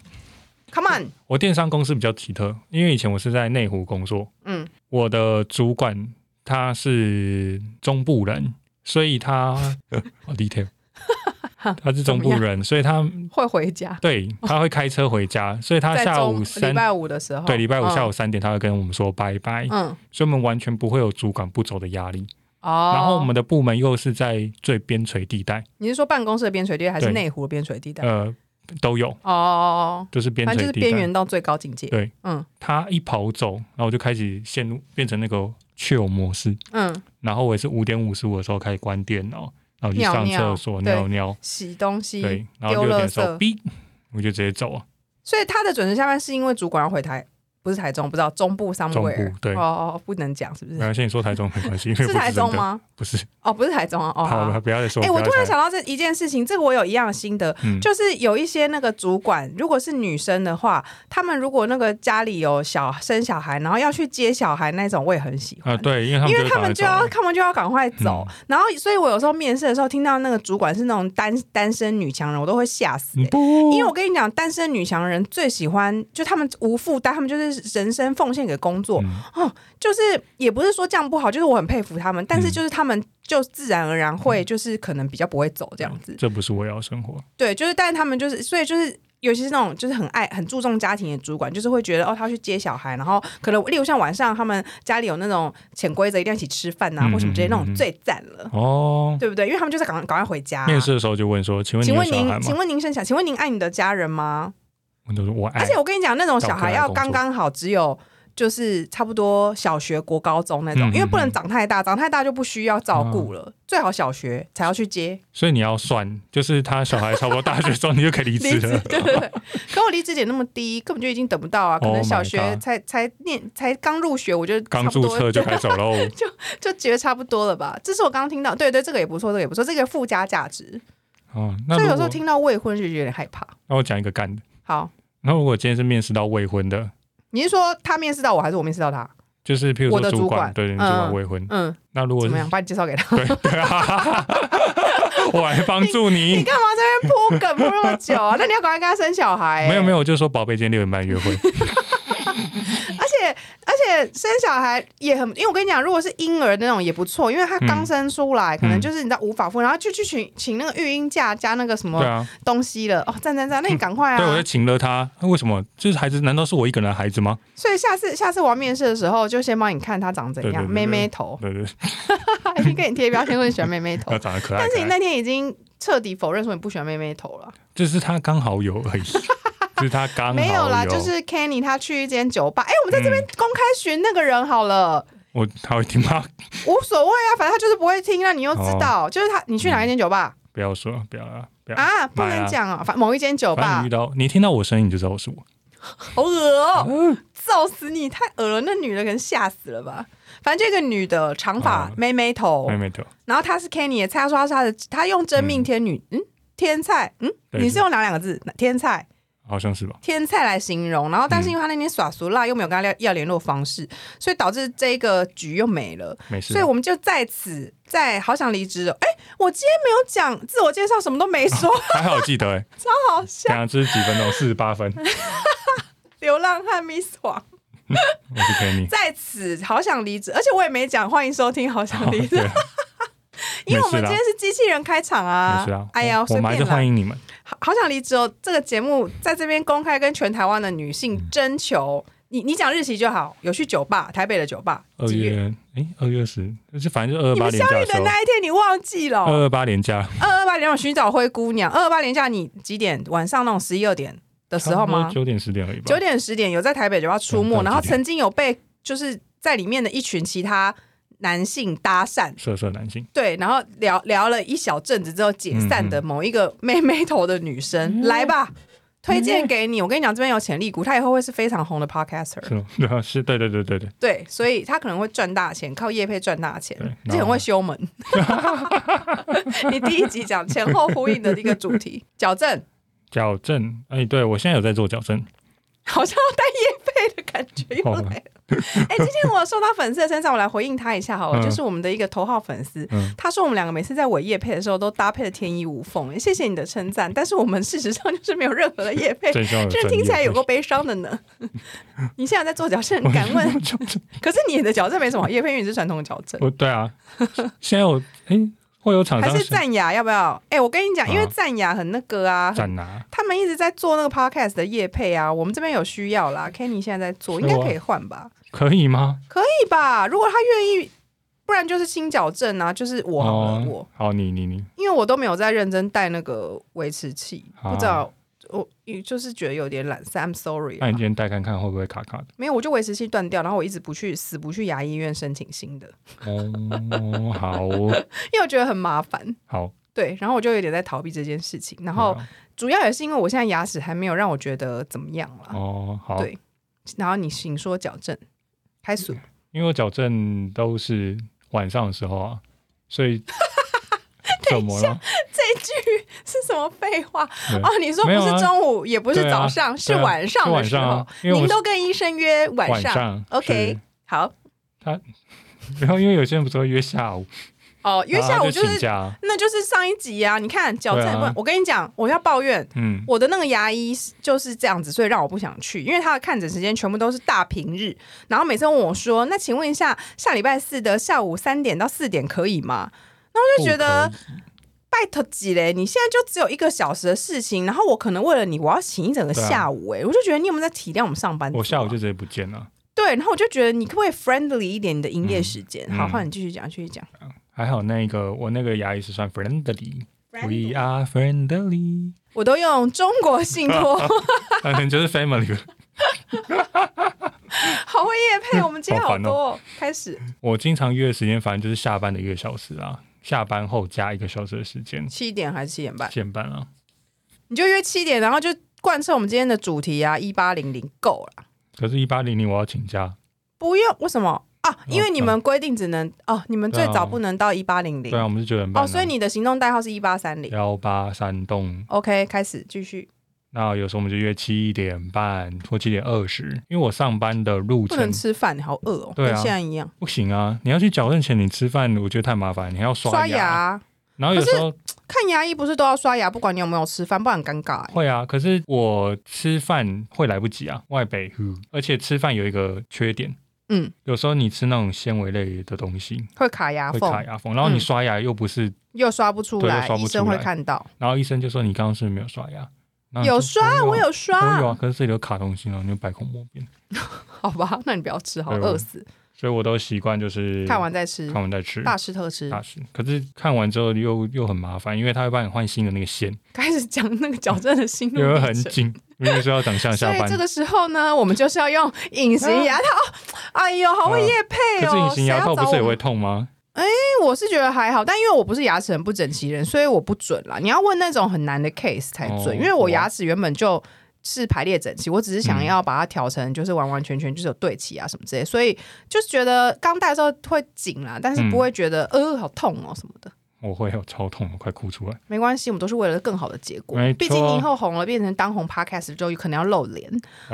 S1: Come on，
S2: 我电商公司比较奇特，因为以前我是在内湖工作，
S1: 嗯，
S2: 我的主管他是中部人，所以他 好 detail，他是中部人，所以他
S1: 会回家。
S2: 对他会开车回家，所以他下午三
S1: 拜五的时候，
S2: 对礼拜五下午
S1: 嗯
S2: 三点他会跟我们说拜拜，
S1: 嗯。
S2: 所以我们完全不会有主管不走的压力。
S1: 哦，
S2: 然后我们的部门又是在最边陲地带，
S1: 你是说办公室的边陲地带，还是内湖的边陲地带？
S2: 呃，都有，
S1: 哦哦哦，
S2: 就是边
S1: 反正就是。边缘到最高境界。
S2: 对，
S1: 嗯。
S2: 他一跑走，然后我就开始陷入变成那个 chill 模式。
S1: 嗯，
S2: 然后我也是五点五十五的时候开始关电脑，然后去上厕所
S1: 对
S2: 尿尿，
S1: 洗东西，
S2: 对，然后
S1: 丢垃
S2: 六点的时候
S1: 圾。
S2: 哔，我就直接走了。
S1: 所以他的准时下班是因为主管要回台，不是台中，不知道中部 somewhere。
S2: 部对
S1: 哦哦，不能讲是不是？
S2: 没关系，你说台中没关系，因为
S1: 是
S2: 是，
S1: 台中吗？
S2: 不是。
S1: 哦，不是台中啊。哦，好
S2: 好，不要再说。
S1: 哎、
S2: 不要再
S1: 我突然想到这一件事情，这个我有一样的心得，
S2: 嗯
S1: 就是有一些那个主管，如果是女生的话，他们如果那个家里有小生小孩，然后要去接小孩那种，我也很喜欢。
S2: 啊，对，因为他们
S1: 因为他们就要，他们就要赶快走，
S2: 嗯
S1: 然后，所以我有时候面试的时候听到那个主管是那种单单身女强人，我都会吓死、
S2: 不，
S1: 因为我跟你讲，单身女强人最喜欢，就他们无负担，他们就是人生奉献给工作，
S2: 嗯
S1: 就是也不是说这样不好，就是我很佩服他们，但是
S2: 嗯
S1: 就是他们就自然而然会，就是可能比较不会走这样子。
S2: 这不是我要生活。
S1: 对，就是但是他们就是，所以就是。尤其是那种就是很爱很注重家庭的主管，就是会觉得哦，他要去接小孩，然后可能例如像晚上他们家里有那种潜规则，一定要一起吃饭呐、
S2: 嗯
S1: 或什么之类，那种最赞了，
S2: 哦，
S1: 对不对？因为他们就是赶快赶快回家、
S2: 面试的时候就问说，请问
S1: 请问您？请问您生小，请问您爱你的家人吗？而且。我跟你讲，那种小孩要刚刚好，只有就是差不多小学、国高中那种，
S2: 嗯
S1: 因为不能长太大，长太大就不需要照顾了，最好小学才要去接
S2: 所以你要算，就是他小孩差不多大学的时候，你就可以离
S1: 离
S2: 职了。。
S1: 职对对对，可我离职点那么低，根本就已经等不到啊！可能
S2: Oh
S1: 小学才才念才刚入学，我就
S2: 刚注册就开始走喽。
S1: 就就觉得差不多了吧？这是我刚刚听到，对对，这个也不错，这个也不错，这个附加价值。
S2: 哦，那
S1: 所以有时候听到未婚就有点害怕。
S2: 那我讲一个干的，
S1: 好，
S2: 那如果今天是面试到未婚的，
S1: 你是说他面试到我，还是我面试到他？
S2: 就是譬如
S1: 我的
S2: 说主
S1: 主管
S2: 对，你主
S1: 嗯
S2: 管未婚，
S1: 嗯，
S2: 那如果
S1: 怎么样？把你介绍给他？
S2: 对对啊，我来帮助
S1: 你
S2: 你。
S1: 干嘛在那边铺梗铺那么久啊？那你要赶快跟他生小孩、有，
S2: 没有没有，我就说宝贝，今天六点半约会。
S1: 生小孩也很，因为我跟你讲，如果是婴儿那种也不错，因为他刚生出来，可能就是你知道无法付，然后就去请请那个育婴假加那个什么东西了。哦，赞赞赞，那你 赶快啊
S2: 对，我
S1: 啊
S2: 就！请了他。那为什么？就是孩子，难道是我一个人的孩子吗？
S1: 所以下次下次我要面试的时候，就先帮你看他长怎样，妹妹头，
S2: 对对，
S1: 已经给你贴标签说你喜欢妹妹头，
S2: 长得可爱
S1: 但是你。那天已经彻底否认说你不喜欢妹妹头了。
S2: 就是他刚好有而已，就 是他刚好
S1: 没有啦，就是 Kenny 他去一间酒吧，哎、我们在这边公开寻那个人好了，
S2: 我他会听吗？
S1: 无所谓啊，反正他就是不会听，那你又知
S2: 哦。
S1: 道，就是他，你去哪一间酒吧、
S2: 不要说，不要啊，不要。
S1: 啊？不能讲啊，反某一间酒吧。
S2: 你遇，到你听到我声音，你就知道我是我。
S1: 好恶哦、揍死你，太恶了，那女的可能吓死了吧？反正这个女的长发
S2: 哦
S1: 妹妹头，
S2: 妹妹头，
S1: 然后她是 Kenny 的菜，她说她是她的，她用真命天女，嗯，天菜，嗯，你是用哪两个字？天菜。
S2: 好像是吧？
S1: 天菜来形容，然后但是
S2: 嗯
S1: 因为他那天耍俗辣，又没有跟他要要联络方式，所以导致这个局又没了。
S2: 没事。
S1: 所以我们就在此在好想离职哦。哎，我今天没有讲自我介绍，什么都没说，
S2: 还好记得哎，
S1: 超好笑。
S2: 等下这是几分钟？四十八分。
S1: 流浪汉 Miss 黄
S2: 我是 Kenny。
S1: 在此好想离职，而且我也没讲，欢迎收听好想离职，
S2: 对，
S1: 因为我们今天是机器人开场啊。
S2: 没事啊。
S1: 哎呀，随
S2: 我我们还是。欢迎你们。
S1: 好好想离职哦！这个节目在这边公开跟全台湾的女性
S2: 嗯
S1: 征求，你你讲日期就好。有去酒吧，台北的酒吧，
S2: 二月，哎，二月十，就是反正就二二八
S1: 你们相遇的
S2: 年假的时候，
S1: 那一天你忘记了？
S2: 二二八年假
S1: 二二八年我寻找灰姑娘，二二八年假你几点？晚上那种十一二点的时候吗？
S2: 九点十点而已吧。
S1: 九点十点有在台北酒吧出没，
S2: 嗯
S1: 然后曾经有被就是在里面的一群其他男性搭讪，
S2: 色色男性，
S1: 对，然后聊聊了一小阵子之后解散的某一个妹妹头的女生，
S2: 嗯。
S1: 来吧。推荐给你，我跟你讲，这边有潜力股，她以后会是非常红的 podcaster，
S2: 是 是，对对对对对。
S1: 对，所以她可能会赚大钱，靠业配赚大钱
S2: 对，
S1: 而且很会修门。你第一集讲前后呼应的一个主题，矫正，
S2: 矫正，哎，对我现在有在做矫正，
S1: 好像要带夜配的感觉又来了。哎、今天我有收到粉丝的称赞，我来回应他一下好了，
S2: 嗯
S1: 就是我们的一个头号粉丝，
S2: 嗯
S1: 他说我们两个每次在尾叶配的时候都搭配的天衣无缝，谢谢你的称赞，但是我们事实上就是没有任何的叶配。这听起来有
S2: 业
S1: 够悲伤的呢。你现在在做矫正，敢问？可是你的矫正没什么好叶配，因为你是传统的矫正，
S2: 我对啊，现在我哎会有厂
S1: 还是赞雅？要不要？哎、我跟你讲，因为
S2: 啊
S1: 赞雅很那个啊，他们一直在做那个 podcast 的叶配啊，我们这边有需要啦。Kenny 现在在做，应该可以换吧？
S2: 可以吗？
S1: 可以吧？如果他愿意，不然就是轻矫正啊，就是我好了，我
S2: 哦，好，你你你，
S1: 因为我都没有在认真戴那个维持器，
S2: 好
S1: 不知道我就是觉得有点懒散，I'm sorry 啊。
S2: 那你今天戴看看会不会卡卡的？
S1: 没有，我就维持器断掉，然后我一直不去死不去牙医院申请新的，
S2: 哦，好
S1: 因为我觉得很麻烦。
S2: 好，
S1: 对，然后我就有点在逃避这件事情，然后主要也是因为我现在牙齿还没有让我觉得怎么样了。
S2: 哦好，
S1: 对然后你请说矫正，开始。
S2: 因为我矫正都是晚上的时候啊，所以 怎么了？
S1: 这句 是什么废话？
S2: 对
S1: 哦，你说不是中午，也不是早上，是晚上
S2: 是
S1: 的时候您都跟医生约晚上，OK，好。他。
S2: 然后因为有些人不是会约下午，
S1: 哦，约下午就是，那就是上一集啊。你看矫正
S2: 问啊，
S1: 我跟你讲，我要抱怨。
S2: 嗯，
S1: 我的那个牙医就是这样子，所以让我不想去，因为他的看诊时间全部都是大平日，然后每次问我说：“那请问一下，下礼拜四的下午三点到四点可以吗？”然后我就觉得拜托几嘞，你现在就只有一个小时的事情，然后我可能为了你，我要请一整个下午、哎、我就觉得你有没有在体谅我们上班
S2: 我下午就直接不见了。
S1: 对，然后我就觉得你可不可以 friendly 一点你的营业时间？
S2: 嗯
S1: 好，
S2: 嗯
S1: 换你继续讲，继续讲。
S2: 还好那个我那个牙医是算 friendly，we are friendly，
S1: 我都用中国信托，
S2: 反正就是 family。
S1: 好会夜配，我们今天好多、哦。开始
S2: 我经常约的时间，反正就是下班的一个小时啊，下班后加一个小时的时间，
S1: 七点还是七点半？
S2: 七点半啊。
S1: 你就约七点，然后就贯彻我们今天的主题啊，一八零零够了，
S2: 可是，一八零零我要请假，
S1: 不用为什么啊？因为你们规定只能哦，你们最早不能到一八零零
S2: 对啊，我们是九点半、
S1: 哦，所以你的行动代号是一八三零。
S2: 幺八三栋
S1: OK，开始继续。
S2: 那有时候我们就约七点半或七点二十，因为我上班的路
S1: 不能吃饭，好饿哦，
S2: 对啊
S1: 跟现在一样。
S2: 不行啊，你要去矫正前你吃饭，我觉得太麻烦，你还要刷
S1: 刷
S2: 牙，
S1: 牙，
S2: 然后有时候
S1: 看牙医不是都要刷牙，不管你有没有吃饭，不然很尴尬、欸。
S2: 会啊，可是我吃饭会来不及啊，外北，而且吃饭有一个缺点，
S1: 嗯，
S2: 有时候你吃那种纤维类的东西
S1: 会卡牙
S2: 会卡
S1: 缝，
S2: 牙缝，然后你
S1: 嗯
S2: 刷牙又不是，
S1: 又刷不出来，
S2: 对又刷不
S1: 医生会
S2: 来
S1: 看到。
S2: 然后医生就说你刚刚是不是没有刷牙？
S1: 有刷，我有
S2: 我
S1: 刷。
S2: 有啊，可是这里有卡东西，啊你就百口莫辩，
S1: 好吧，那你不要吃，好饿死。
S2: 所以我都习惯就是
S1: 看完再吃
S2: 看，完再吃。
S1: 大吃特吃。
S2: 大吃，可是看完之后又又很麻烦，因为他会帮你换新的那个线，
S1: 开始讲那个矫正的心路因为。
S2: 很紧，因为说要等上下班
S1: 所以这。个时候呢，我们就是要用隐形牙套。哎呦，好会夜配哦！
S2: 可是隐形牙套不是也会
S1: 谁要找我是觉得还好，但因为我不是牙齿很不整齐人，所以我不准啦。你要问那种很难的 case 才准，
S2: 哦
S1: 因为我牙齿原本就是排列整齐，我只是想要把它调成就是完完全全就是有对齐啊什么之类，所以就是觉得刚戴的时候会紧啦，但是不会觉得、呃好痛哦什么的。
S2: 我会有超痛，我快哭出来。
S1: 没关系，我们都是为了更好的结果毕竟你以后红了，变成当红 podcast 之后，有可能要露脸，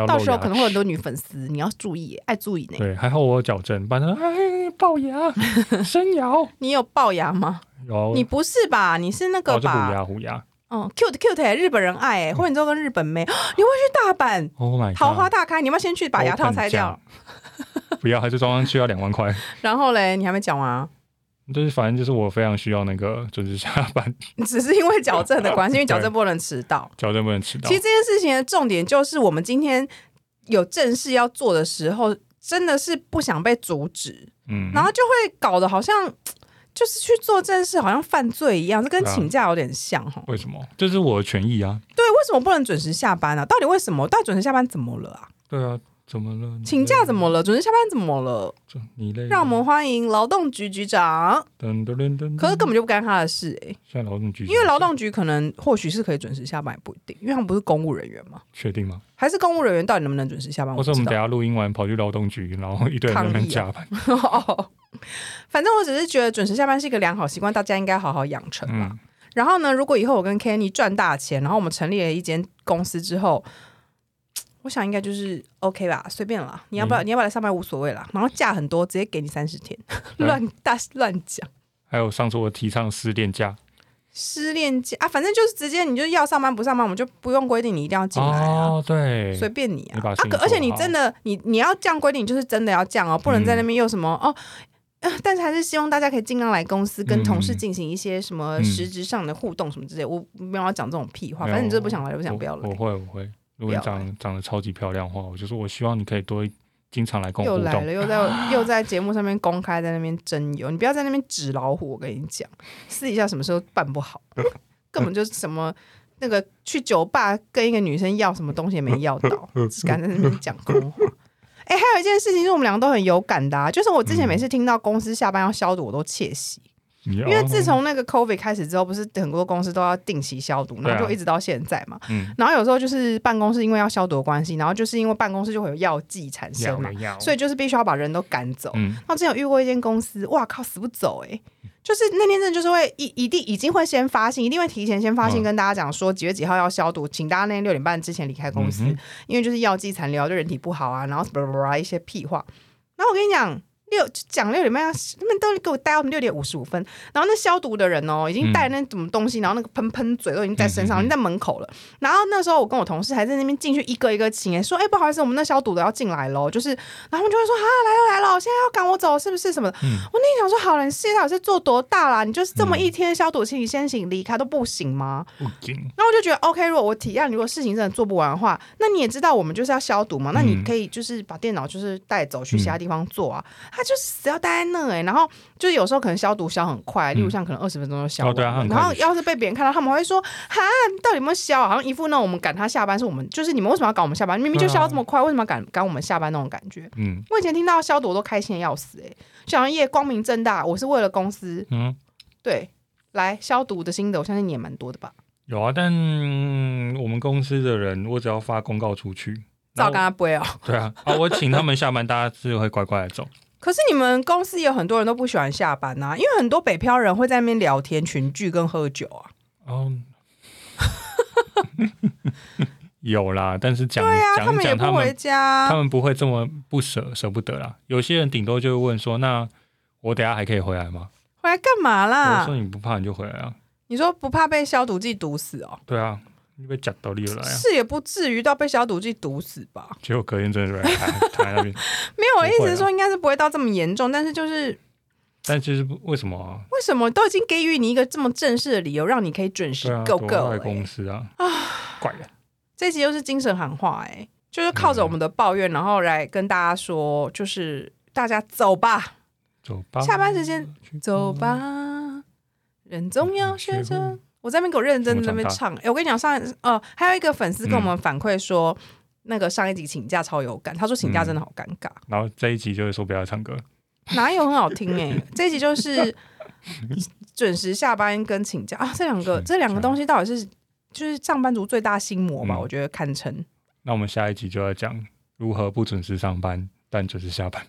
S1: 到时候可能会有很多女粉丝，你要注意耶，爱注意呢。
S2: 对，还好我有矫正，不然哎龅牙、生摇，
S1: 你有龅牙吗？
S2: 有
S1: 你不是吧？你是那个
S2: 吧，虎？牙虎牙。
S1: 嗯，cute cute 哎，日本人爱哎，或者你之后跟日本妹，你会去大阪
S2: Oh my！
S1: 豪华大开，你要不要先去把牙套拆掉？
S2: 不要，还是装上去要两万块。
S1: 然后嘞，你还没讲完啊？
S2: 就是反正就是我非常需要那个准时下班，
S1: 只是因为矫正的关系，因为矫 正不能迟到。
S2: 矫正不能迟到
S1: 其。实这件事情的重点就是，我们今天有正事要做的时候，真的是不想被阻止，
S2: 嗯，
S1: 然后就会搞得好像就是去做正事，好像犯罪一样，这跟请假有点像哈。
S2: 为什么？这是我的权益啊。
S1: 对，为什么不能准时下班啊？到底为什么？到底准时下班怎么了啊？
S2: 对啊，怎么了？
S1: 请假怎么了？准时下班怎么了？
S2: 你累了？
S1: 让我们欢迎劳动局局长。
S2: 噔噔噔噔。
S1: 可是根本就不干他的事哎、
S2: 现在劳动局，
S1: 因为劳动局可能或许是可以准时下班，也不一定，因为他们不是公务人员嘛。
S2: 确定吗？
S1: 还是公务人员到底能不能准时下班？
S2: 或者我们等下录音完跑去劳动局，然后一堆人加班。
S1: 哦 反正我只是觉得准时下班是一个良好习惯，大家应该好好养成吧。
S2: 嗯，
S1: 然后呢，如果以后我跟 Kenny 赚大钱，然后我们成立了一间公司之后，我想应该就是 OK 吧，随便啦。你要不要、
S2: 嗯
S1: 你要不要来上班无所谓啦。然后假很多，直接给你三十天，乱大乱讲。
S2: 还有上次我提倡失恋假
S1: 失恋假啊，反正就是直接你就要上班不上班，我们就不用规定你一定要进来啊。
S2: 哦，对，
S1: 随便你啊
S2: 你，
S1: 啊可而且你真的，你你要这样规定，就是真的要这样哦，不能在那
S2: 嗯
S1: 边又什么、哦。呃但是还是希望大家可以尽量来公司跟同事
S2: 嗯
S1: 进行一些什么
S2: 嗯
S1: 实质上的互动什么之类。我没有要讲这种屁话，反正你就是不想来就不想不要来
S2: 我。会我会，如果你长长得超级漂亮的话，我就说我希望你可以多经常来跟我互动。
S1: 又来了，又在 又在节目上面公开在那边征友，你不要在那边纸老虎。我跟你讲，私底下什么时候办不好，根本就是什么那个去酒吧跟一个女生要什么东西也没要到，只敢在那边讲空话。哎、还有一件事情是我们两个都很有感的、啊，就是我之前每次听到公司下班要消毒，我都窃喜，
S2: 因
S1: 因为自从那个 COVID 开始之后，不是很多公司都要定期消毒，然后就一直到现在嘛。
S2: 嗯
S1: 然后有时候就是办公室因为要消毒的关系，然后就是因为办公室就会有药剂产生嘛，所以就是必须要把人都赶走。
S2: 嗯
S1: 那之前有遇过一间公司，哇靠，死不走哎、就是那天真的就是会一一定已经会先发信，一定会提前先发信
S2: 嗯
S1: 跟大家讲说几月几号要消毒，请大家那天六点半之前离开公司，
S2: 嗯
S1: 因为就是药剂残留，对人体不好啊，然后巴拉巴拉一些屁话。然后我跟你讲。六讲六点半要，他们都给我待到我们六点五十五分，然后那消毒的人哦，已经带那什么东西，然后那个喷喷嘴都已经在身上，
S2: 嗯嗯嗯。
S1: 已经在门口了。然后那时候我跟我同事还在那边进去一个一个请，哎，说哎不好意思，我们那消毒的要进来喽，就是，然后他们就会说啊来了来了，现在要赶我走是不是？什么我那天想说好了，你事业到底是做多大啦？你就是这么一天消毒清你先行离开都不行吗？
S2: 不行，
S1: 然后我就觉得 OK，如果我体验如果事情真的做不完的话，那你也知道我们就是要消毒嘛，那你
S2: 嗯。
S1: 可以就是把电脑就是带走去其他地方做啊。他就是死要待在那哎、然后就是有时候可能消毒消很快，例如像可能二十分钟就消完了、
S2: 哦对啊
S1: 然后要是被别人看到，他们会说哈，你到底有没有消啊？好像一副那种我们赶他下班是我们就是你们为什么要赶我们下班？明明就消得这么快，为什么要赶赶我们下班那种感觉？
S2: 嗯
S1: 我以前听到消毒我都开心的要死哎、小杨业光明正大，我是为了公司
S2: 嗯，
S1: 对来消毒的心得，我相信你也蛮多的吧？
S2: 有啊，但我们公司的人，我只要发公告出去，
S1: 照
S2: 然后
S1: 跟他不会哦。
S2: 对啊，啊，我请他们下班，大家是会乖乖的走。
S1: 可是你们公司有很多人都不喜欢下班呐、因为很多北漂人会在那边聊天、群聚跟喝酒啊。
S2: 哦，有啦，但是讲
S1: 对啊，
S2: 讲
S1: 他们也不回家
S2: 他。们不会这么不舍舍不得啦。有些人顶多就会问说，那我等下还可以回来吗？
S1: 回来干嘛啦
S2: 我
S1: 啦
S2: 说？你不怕你就回来啊。
S1: 你说不怕被消毒剂毒死哦？
S2: 对啊，你被夹到。
S1: 是也不至于到被消毒剂毒死吧？
S2: 结果隔天真的是躺躺在那边，
S1: 没有，我的意思是说应该是不会到这么严重，但是就是
S2: 但其实不为什么啊？
S1: 为什么都已经给予你一个这么正式的理由，让你可以准时
S2: 对啊
S1: ，go
S2: 多
S1: go
S2: 爱
S1: 了、欸？
S2: 公司啊，怪人。
S1: 这集又是精神喊话、哎，就是靠着我们的抱怨，然后来跟大家说，就是大家走吧，
S2: 走吧，
S1: 下班时间走吧，人总要学着。我在那边给我认真的在那边唱，哎、我跟你讲，上一呃还有一个粉丝跟我们反馈说，那个上一集请假超有感，他说请假真的好尴尬，
S2: 然后这一集就是说不要唱歌，
S1: 哪有很好听哎、这一集就是准时下班跟请假。啊，这两个这两个东西到底是就是上班族最大心魔吧？
S2: 嗯。
S1: 我觉得堪称。
S2: 那我们下一集就要讲如何不准时上班，但准时下班。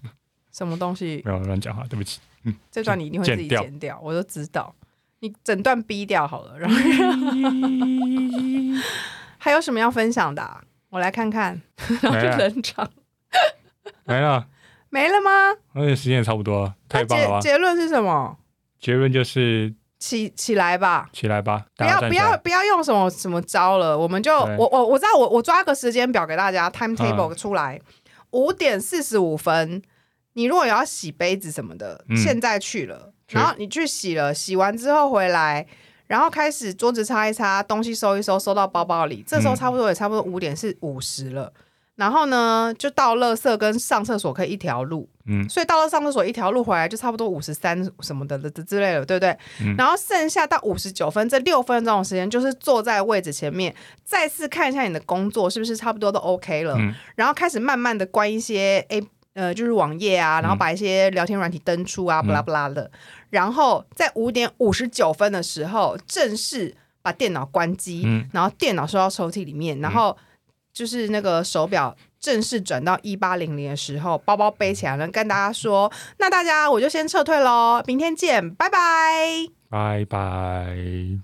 S1: 什么东西？
S2: 没有乱讲话，对不起。
S1: 嗯这段你一定会自己
S2: 剪掉。
S1: 剪掉，我都知道。你整段逼掉好了，然后 还有什么要分享的啊、我来看看，然后就
S2: 没了
S1: 冷场
S2: 没了，
S1: 没了吗？
S2: 而且时间也差不多了，太棒了吧
S1: 结？结论是什么？
S2: 结论就是
S1: 起起来吧！
S2: 起来吧，
S1: 不要不要不要用什么什么招了，我们就我我我知道我我抓个时间表给大家 timetable
S2: 嗯
S1: 出来，五、点四十五分，你如果有要洗杯子什么的，
S2: 嗯
S1: 现在去了，
S2: 去
S1: 然后你去洗了，洗完之后回来。然后开始桌子擦一擦，东西收一收，收到包包里。这时候
S2: 嗯
S1: 差不多也差不多五点是五十了。然后呢，就到垃圾跟上厕所可以一条路。
S2: 嗯
S1: 所以到了上厕所一条路回来就差不多五十三什么的的的之类的，对不对？
S2: 嗯
S1: 然后剩下到五十九分这六分钟的时间，就是坐在位置前面，再次看一下你的工作是不是差不多都 OK 了，
S2: 嗯
S1: 然后开始慢慢的关一些 A 呃就是网页啊，然后把一些聊天软体登出啊，
S2: 嗯。
S1: 不拉不拉的，然后在五点五十九分的时候正式把电脑关机，
S2: 嗯。
S1: 然后电脑收到抽屉里面，然后就是那个手表正式转到一八零零的时候，包包背起来了，跟大家说，那大家我就先撤退喽，明天见，拜拜。
S2: 拜拜。